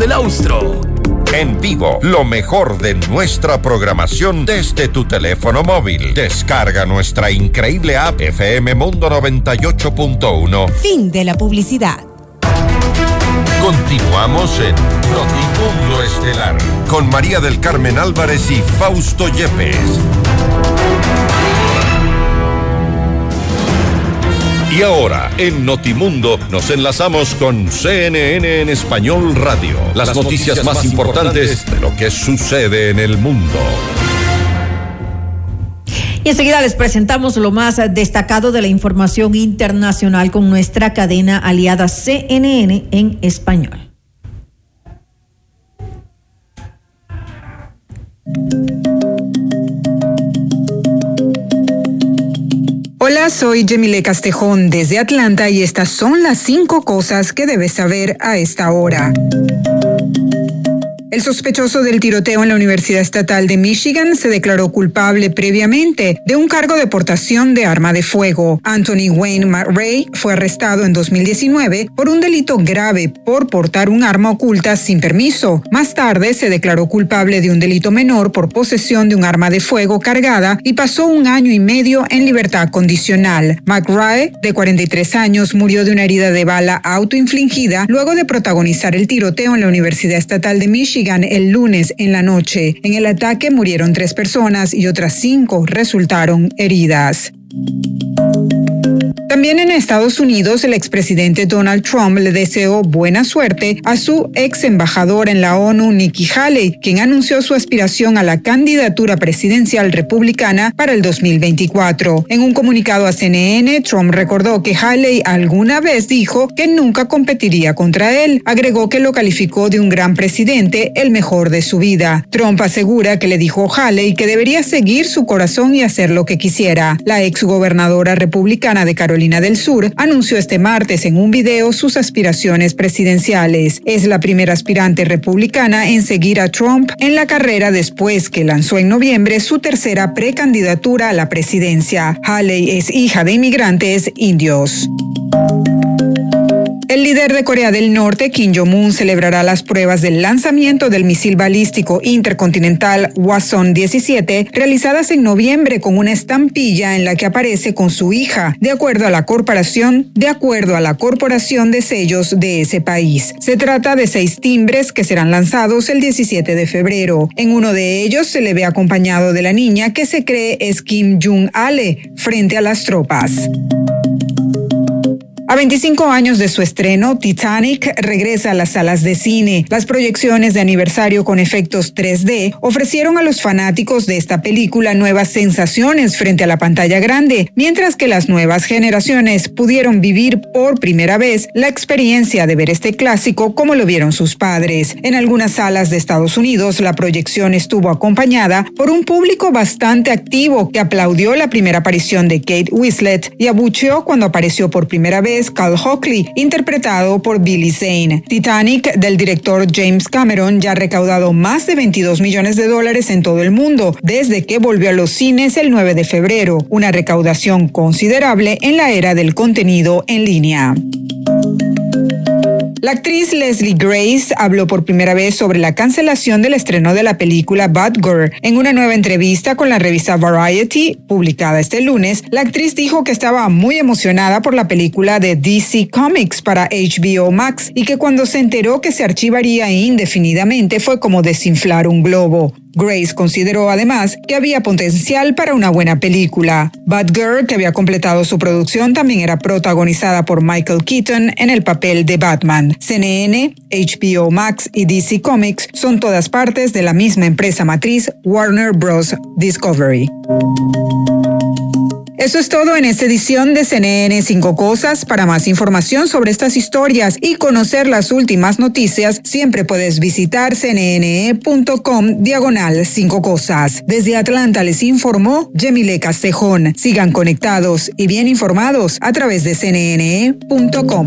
del Austro. En vivo, lo mejor de nuestra programación desde tu teléfono móvil. Descarga nuestra increíble app FM Mundo 98.1. Fin de la publicidad. Continuamos en Notimundo Estelar con María del Carmen Álvarez y Fausto Yepes. Y ahora, en Notimundo, nos enlazamos con CNN en Español Radio. Las, noticias, más importantes de lo que sucede en el mundo. Y enseguida les presentamos lo más destacado de la información internacional con nuestra cadena aliada CNN en español. Hola, soy Jemile Castejón desde Atlanta y estas son las cinco cosas que debes saber a esta hora. El sospechoso del tiroteo en la Universidad Estatal de Michigan se declaró culpable previamente de un cargo de portación de arma de fuego. Anthony Wayne McRae fue arrestado en 2019 por un delito grave por portar un arma oculta sin permiso. Más tarde se declaró culpable de un delito menor por posesión de un arma de fuego cargada y pasó un año y medio en libertad condicional. McRae, de 43 años, murió de una herida de bala autoinfligida luego de protagonizar el tiroteo en la Universidad Estatal de Michigan el lunes en la noche. En el ataque murieron tres personas y otras cinco resultaron heridas. También en Estados Unidos, el expresidente Donald Trump le deseó buena suerte a su ex embajador en la ONU, Nikki Haley, quien anunció su aspiración a la candidatura presidencial republicana para el 2024. En un comunicado a CNN, Trump recordó que Haley alguna vez dijo que nunca competiría contra él. Agregó que lo calificó de un gran presidente, el mejor de su vida. Trump asegura que le dijo Haley que debería seguir su corazón y hacer lo que quisiera. La ex gobernadora republicana de Carolina del Sur, anunció este martes en un video sus aspiraciones presidenciales. Es la primera aspirante republicana en seguir a Trump en la carrera después que lanzó en noviembre su tercera precandidatura a la presidencia. Haley es hija de inmigrantes indios. El líder de Corea del Norte, Kim Jong-un, celebrará las pruebas del lanzamiento del misil balístico intercontinental Hwasong-17 realizadas en noviembre con una estampilla en la que aparece con su hija, de acuerdo a la corporación, de acuerdo a la corporación de sellos de ese país. Se trata de seis timbres que serán lanzados el 17 de febrero. En uno de ellos se le ve acompañado de la niña que se cree es Kim Jong-ale frente a las tropas. A 25 años de su estreno, Titanic regresa a las salas de cine. Las proyecciones de aniversario con efectos 3D ofrecieron a los fanáticos de esta película nuevas sensaciones frente a la pantalla grande, mientras que las nuevas generaciones pudieron vivir por primera vez la experiencia de ver este clásico como lo vieron sus padres. En algunas salas de Estados Unidos, la proyección estuvo acompañada por un público bastante activo que aplaudió la primera aparición de Kate Winslet y abucheó cuando apareció por primera vez Cal Hockley, interpretado por Billy Zane. Titanic, del director James Cameron, ya ha recaudado más de 22 millones de dólares en todo el mundo desde que volvió a los cines el 9 de febrero, una recaudación considerable en la era del contenido en línea. La actriz Leslie Grace habló por primera vez sobre la cancelación del estreno de la película Bad Girl. En una nueva entrevista con la revista Variety, publicada este lunes, la actriz dijo que estaba muy emocionada por la película de DC Comics para HBO Max y que cuando se enteró que se archivaría indefinidamente fue como desinflar un globo. Grace consideró además que había potencial para una buena película. Bad Girl, que había completado su producción, también era protagonizada por Michael Keaton en el papel de Batman. CNN, HBO Max y DC Comics son todas partes de la misma empresa matriz Warner Bros. Discovery. Eso es todo en esta edición de CNN 5 Cosas. Para más información sobre estas historias y conocer las últimas noticias, siempre puedes visitar cnne.com diagonal 5 Cosas. Desde Atlanta les informó Jemile Castejón. Sigan conectados y bien informados a través de cnne.com.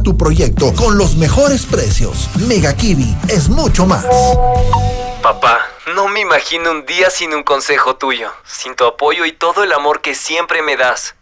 tu proyecto con los mejores precios. Mega Kiwi es mucho más. Papá, no me imagino un día sin un consejo tuyo, sin tu apoyo y todo el amor que siempre me das.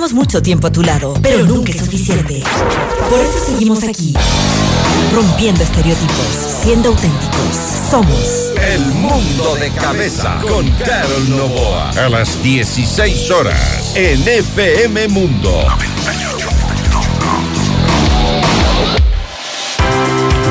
Mucho tiempo a tu lado, pero nunca es suficiente. Por eso seguimos aquí, rompiendo estereotipos, siendo auténticos. Somos El Mundo de Cabeza con Carol Novoa. A las 16 horas en FM Mundo.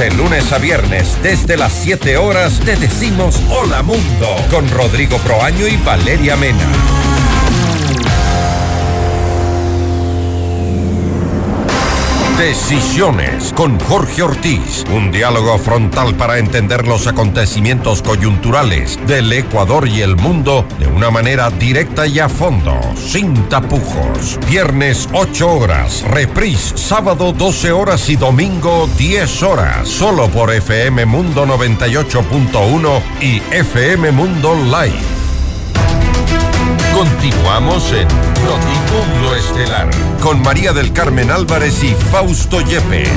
De lunes a viernes, desde las 7 horas, te decimos Hola Mundo con Rodrigo Proaño y Valeria Mena. Decisiones con Jorge Ortiz. Un diálogo frontal para entender los acontecimientos coyunturales del Ecuador y el mundo de una manera directa y a fondo, sin tapujos. Viernes 8 horas, reprise sábado 12 horas y domingo 10 horas. Solo por FM Mundo 98.1 y FM Mundo Live. Continuamos en Notimundo Estelar con María del Carmen Álvarez y Fausto Yepes.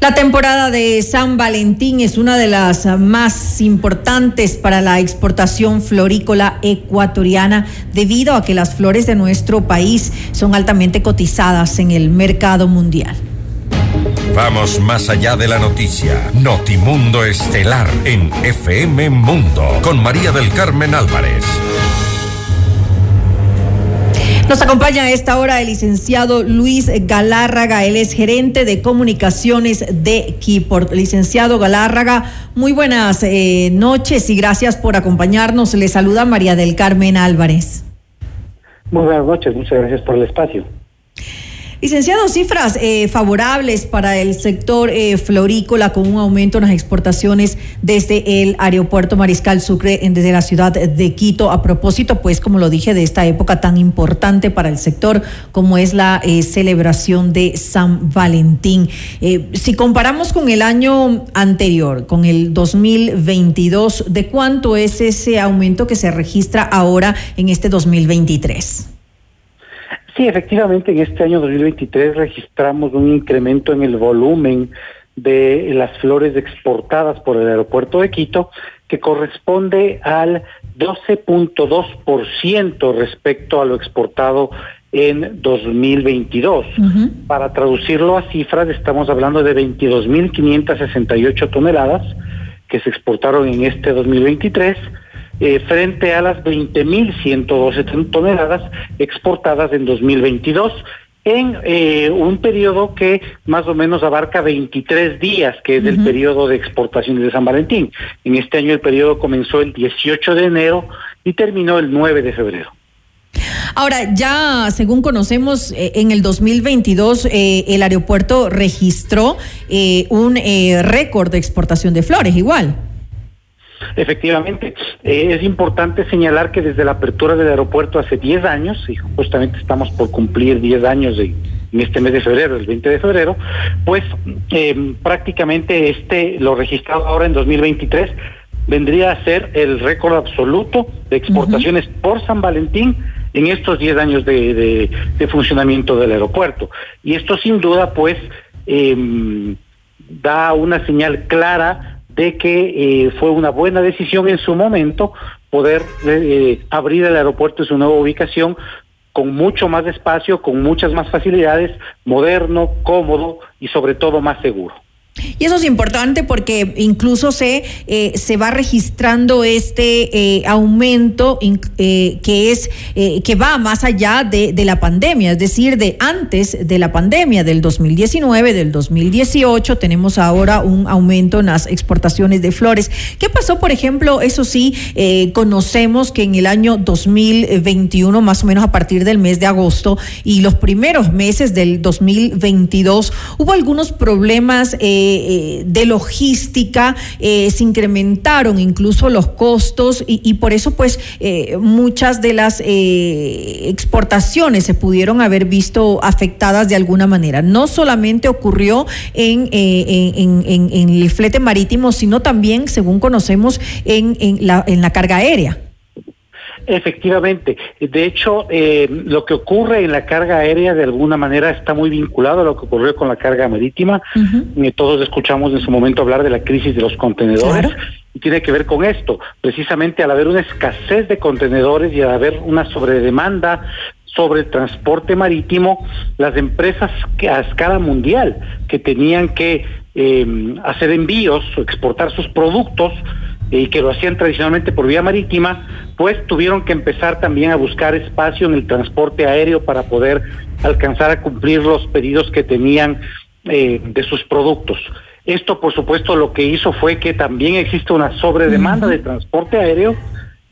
La temporada de San Valentín es una de las más importantes para la exportación florícola ecuatoriana debido a que las flores de nuestro país son altamente cotizadas en el mercado mundial. Vamos más allá de la noticia. Notimundo Estelar en FM Mundo con María del Carmen Álvarez. Nos acompaña a esta hora el licenciado Luis Galárraga, él es gerente de comunicaciones de Keyport. Licenciado Galárraga, muy buenas eh, noches y gracias por acompañarnos. Le saluda María del Carmen Álvarez. Muy buenas noches, muchas gracias por el espacio. Licenciado, cifras eh, favorables para el sector eh, florícola con un aumento en las exportaciones desde el aeropuerto Mariscal Sucre desde la ciudad de Quito. A propósito, pues, como lo dije, de esta época tan importante para el sector como es la eh, celebración de San Valentín. si comparamos con el año anterior, con el 2022, ¿de cuánto es ese aumento que se registra ahora en este 2023? Sí, efectivamente, en este año 2023 registramos un incremento en el volumen de las flores exportadas por el aeropuerto de Quito, que corresponde al 12.2% respecto a lo exportado en 2022. Para traducirlo a cifras, estamos hablando de 22.568 toneladas que se exportaron en este 2023 eh, frente a las 20.112 toneladas exportadas en 2022 en eh, un periodo que más o menos abarca 23 días, que es el periodo de exportaciones de San Valentín. En este año el periodo comenzó el 18 de enero y terminó el 9 de febrero. Ahora, ya según conocemos, eh, en el 2022 el aeropuerto registró un récord de exportación de flores, igual. Efectivamente, eh, es importante señalar que desde la apertura del aeropuerto hace 10 años, y justamente estamos por cumplir 10 años en este mes de febrero, el 20 de febrero, pues eh, prácticamente este, lo registrado ahora en 2023, vendría a ser el récord absoluto de exportaciones por San Valentín en estos 10 años de, funcionamiento del aeropuerto. Y esto sin duda, pues, em, da una señal clara de que eh, fue una buena decisión en su momento poder eh, abrir el aeropuerto en su nueva ubicación con mucho más espacio, con muchas más facilidades, moderno, cómodo y sobre todo más seguro. Y eso es importante porque incluso se, eh, se va registrando este eh, aumento eh, que es que va más allá de, de, la pandemia, es decir, de antes de la pandemia, del 2019, del 2018, tenemos ahora un aumento en las exportaciones de flores. ¿Qué pasó, por ejemplo? Eso sí, conocemos que en el año 2021, más o menos a partir del mes de agosto y los primeros meses del 2022, hubo algunos problemas. De logística, eh, se incrementaron incluso los costos y, por eso pues eh, muchas de las exportaciones se pudieron haber visto afectadas de alguna manera. No solamente ocurrió en, en, el flete marítimo, sino también, según conocemos, en, la, en la carga aérea. Efectivamente. De hecho, eh, lo que ocurre en la carga aérea de alguna manera está muy vinculado a lo que ocurrió con la carga marítima. Eh, todos escuchamos en su momento hablar de la crisis de los contenedores. Y tiene que ver con esto. Precisamente al haber una escasez de contenedores y al haber una sobredemanda sobre el transporte marítimo, las empresas que a escala mundial que tenían que eh, hacer envíos o exportar sus productos, y que lo hacían tradicionalmente por vía marítima, pues tuvieron que empezar también a buscar espacio en el transporte aéreo para poder alcanzar a cumplir los pedidos que tenían eh, de sus productos. Esto, por supuesto, lo que hizo fue que también existe una sobredemanda de transporte aéreo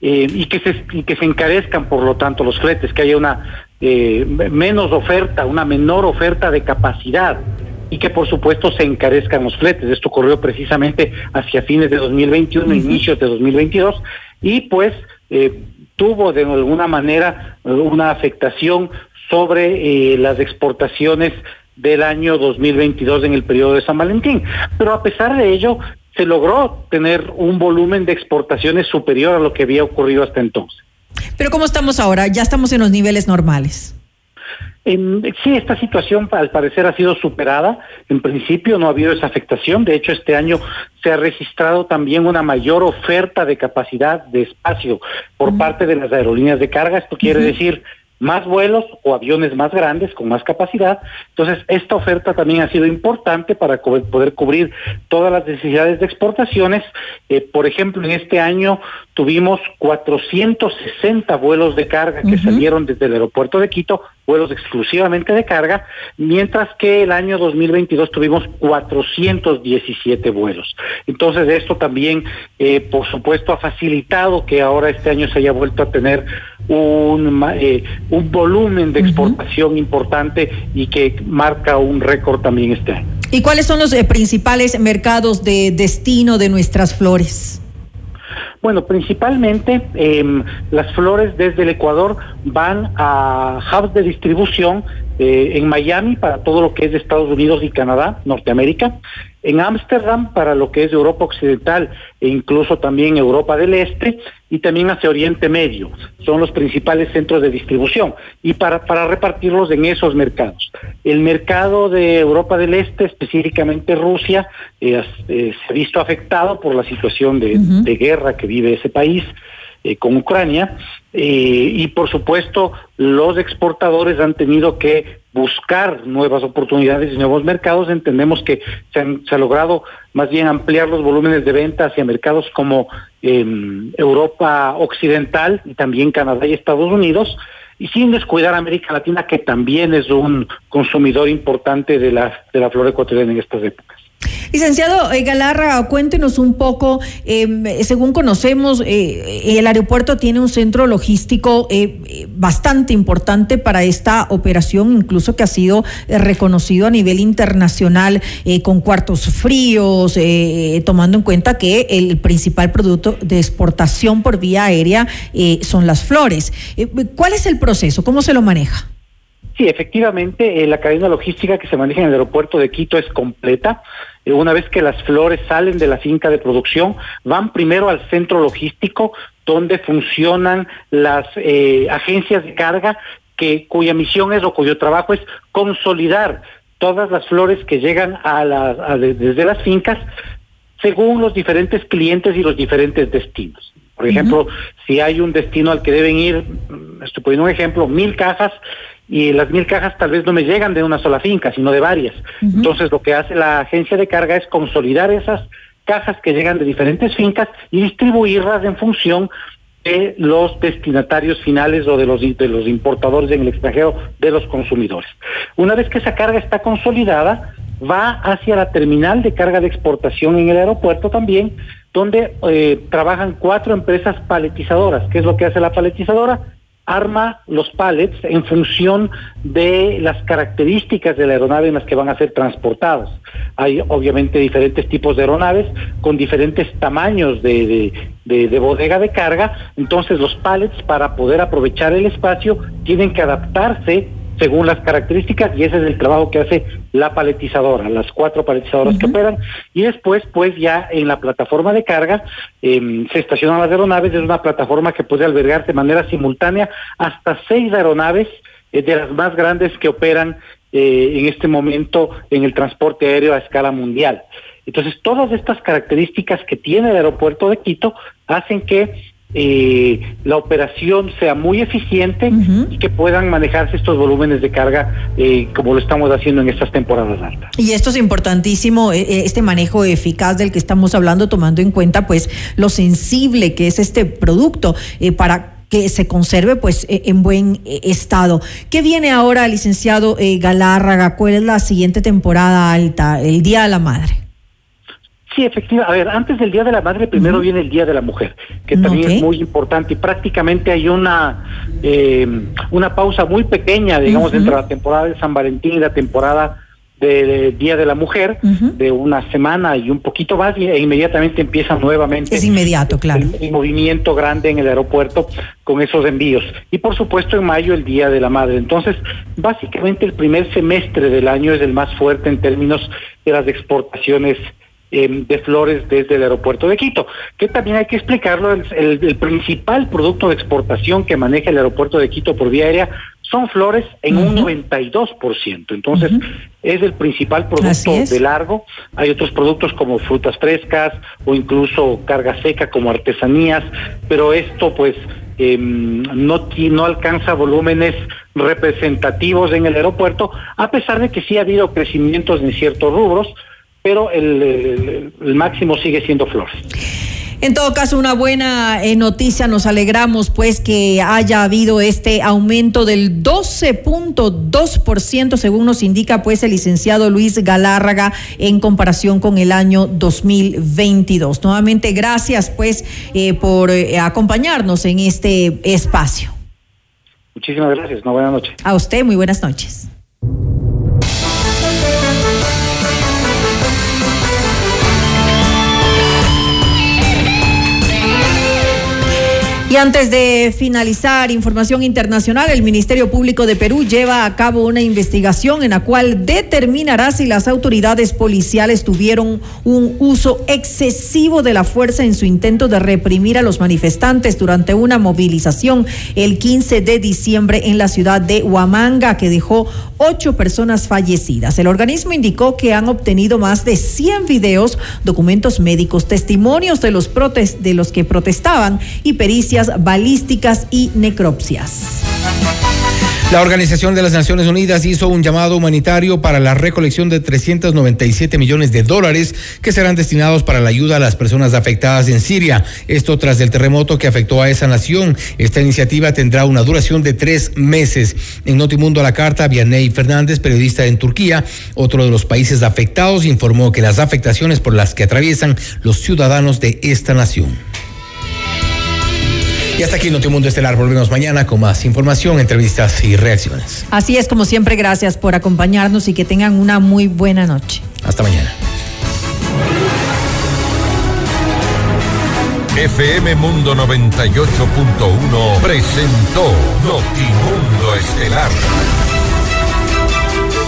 eh, y, que se, y que se encarezcan, por lo tanto, los fletes, que haya una eh, menos oferta, una menor oferta de capacidad y que por supuesto se encarezcan los fletes. Esto ocurrió precisamente hacia fines de 2021, inicios de 2022, y pues eh, tuvo de alguna manera una afectación sobre eh, las exportaciones del año 2022 en el periodo de San Valentín. Pero a pesar de ello, se logró tener un volumen de exportaciones superior a lo que había ocurrido hasta entonces. Pero ¿cómo estamos ahora? Ya estamos en los niveles normales sí, esta situación al parecer ha sido superada. En principio no ha habido esa afectación. De hecho, este año se ha registrado también una mayor oferta de capacidad de espacio por parte de las aerolíneas de carga. Esto quiere decir más vuelos o aviones más grandes con más capacidad. Entonces, esta oferta también ha sido importante para poder cubrir todas las necesidades de exportaciones. Eh, por ejemplo, en este año tuvimos 460 vuelos de carga que salieron desde el aeropuerto de Quito, vuelos exclusivamente de carga, mientras que el año 2022 tuvimos 417 vuelos. Entonces, esto también, eh, por supuesto, ha facilitado que ahora este año se haya vuelto a tener un, eh, un volumen de exportación importante y que marca un récord también este año. ¿Y cuáles son los eh, principales mercados de destino de nuestras flores? Bueno, principalmente em, las flores desde el Ecuador van a hubs de distribución eh, en Miami para todo lo que es de Estados Unidos y Canadá, Norteamérica, en Ámsterdam para lo que es Europa Occidental e incluso también Europa del Este y también hacia Oriente Medio. Son los principales centros de distribución y para, para repartirlos en esos mercados. El mercado de Europa del Este, específicamente Rusia, eh, eh, se ha visto afectado por la situación de, de guerra que vive ese país. Eh, con Ucrania y por supuesto los exportadores han tenido que buscar nuevas oportunidades y nuevos mercados. Entendemos que se, han, ha logrado más bien ampliar los volúmenes de venta hacia mercados como em, Europa Occidental y también Canadá y Estados Unidos y sin descuidar América Latina, que también es un consumidor importante de la, de la flora ecuatoriana en estas épocas. Licenciado eh, Galarra, cuéntenos un poco, em, según conocemos, eh, el aeropuerto tiene un centro logístico eh, bastante importante para esta operación, incluso que ha sido reconocido a nivel internacional con cuartos fríos, tomando en cuenta que el principal producto de exportación por vía aérea son las flores. ¿Cuál es el proceso? ¿Cómo se lo maneja? Sí, efectivamente, la cadena logística que se maneja en el aeropuerto de Quito es completa. Eh, una vez que las flores salen de la finca de producción, van primero al centro logístico donde funcionan las eh, agencias de carga que cuya misión es o cuyo trabajo es consolidar todas las flores que llegan a, desde las fincas según los diferentes clientes y los diferentes destinos. Por ejemplo, si hay un destino al que deben ir, estoy poniendo un ejemplo, mil cajas, y las mil cajas tal vez no me llegan de una sola finca, sino de varias. Entonces lo que hace la agencia de carga es consolidar esas cajas que llegan de diferentes fincas y distribuirlas en función de los destinatarios finales o de los, de los importadores en el extranjero, de los consumidores. Una vez que esa carga está consolidada, va hacia la terminal de carga de exportación en el aeropuerto también, donde eh, trabajan cuatro empresas paletizadoras. ¿Qué es lo que hace la paletizadora? Arma los pallets en función de las características de la aeronave en las que van a ser transportados. Hay obviamente diferentes tipos de aeronaves con diferentes tamaños de, de, bodega de carga, entonces los pallets para poder aprovechar el espacio tienen que adaptarse según las características y ese es el trabajo que hace la paletizadora, las cuatro paletizadoras que operan y después pues ya en la plataforma de carga em, se estacionan las aeronaves, es una plataforma que puede albergar de manera simultánea hasta seis aeronaves eh, de las más grandes que operan eh, en este momento en el transporte aéreo a escala mundial. Entonces, todas estas características que tiene el aeropuerto de Quito hacen que eh, la operación sea muy eficiente y que puedan manejarse estos volúmenes de carga eh, como lo estamos haciendo en estas temporadas altas. Y esto es importantísimo, eh, eh, este manejo eficaz del que estamos hablando, tomando en cuenta pues lo sensible que es este producto eh, para que se conserve pues eh, en buen eh, estado. ¿Qué viene ahora, licenciado eh, Galárraga? ¿Cuál es la siguiente temporada alta, el Día de la Madre? Sí, efectivamente. A ver, antes del Día de la Madre, primero viene el Día de la Mujer, que también es muy importante. Y prácticamente hay una, eh, una pausa muy pequeña, digamos, entre la temporada de San Valentín y la temporada de, de Día de la Mujer, de una semana y un poquito más, e inmediatamente empieza nuevamente Es inmediato, claro. el, el movimiento grande en el aeropuerto con esos envíos. Y por supuesto en mayo el Día de la Madre. Entonces, básicamente el primer semestre del año es el más fuerte en términos de las exportaciones eh, de flores desde el aeropuerto de Quito, que también hay que explicarlo, el, el- el principal producto de exportación que maneja el aeropuerto de Quito por vía aérea son flores en un 92%. Entonces, es el principal producto de largo. Hay otros productos como frutas frescas o incluso carga seca como artesanías, pero esto pues em, no, no alcanza volúmenes representativos en el aeropuerto, a pesar de que sí ha habido crecimientos en ciertos rubros, pero el, el- el máximo sigue siendo flores. En todo caso, una buena eh, noticia, nos alegramos pues que haya habido este aumento del 12.2% según nos indica pues el licenciado Luis Galárraga en comparación con el año 2022. Nuevamente, gracias pues eh, por eh, acompañarnos en este espacio. Muchísimas gracias, una buena noche. A usted, muy buenas noches. Y antes de finalizar, información internacional, el Ministerio Público de Perú lleva a cabo una investigación en la cual determinará si las autoridades policiales tuvieron un uso excesivo de la fuerza en su intento de reprimir a los manifestantes durante una movilización el 15 de diciembre en la ciudad de Huamanga que dejó ocho personas fallecidas. El organismo indicó que han obtenido más de 100 videos, documentos médicos, testimonios de los, de los que protestaban y pericias balísticas y necropsias. La Organización de las Naciones Unidas hizo un llamado humanitario para la recolección de 397 millones de dólares que serán destinados para la ayuda a las personas afectadas en Siria. Esto tras el terremoto que afectó a esa nación. Esta iniciativa tendrá una duración de tres meses. En Notimundo a la carta, Vianney Fernández, periodista en Turquía, otro de los países afectados, informó que las afectaciones por las que atraviesan los ciudadanos de esta nación. Y hasta aquí Notimundo Estelar. Volvemos mañana con más información, entrevistas y reacciones. Así es, como siempre, gracias por acompañarnos y que tengan una muy buena noche. Hasta mañana. FM Mundo 98.1 presentó Notimundo Estelar.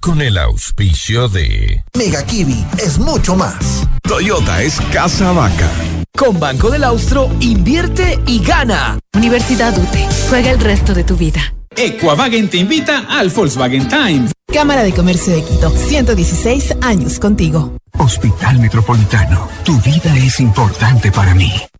Con el auspicio de... Mega Kiwi es mucho más. Toyota es casa vaca. Con Banco del Austro, invierte y gana. Universidad UTE. Juega el resto de tu vida. Equavagen te invita al Volkswagen Time. Cámara de Comercio de Quito, 116 años contigo. Hospital Metropolitano, tu vida es importante para mí.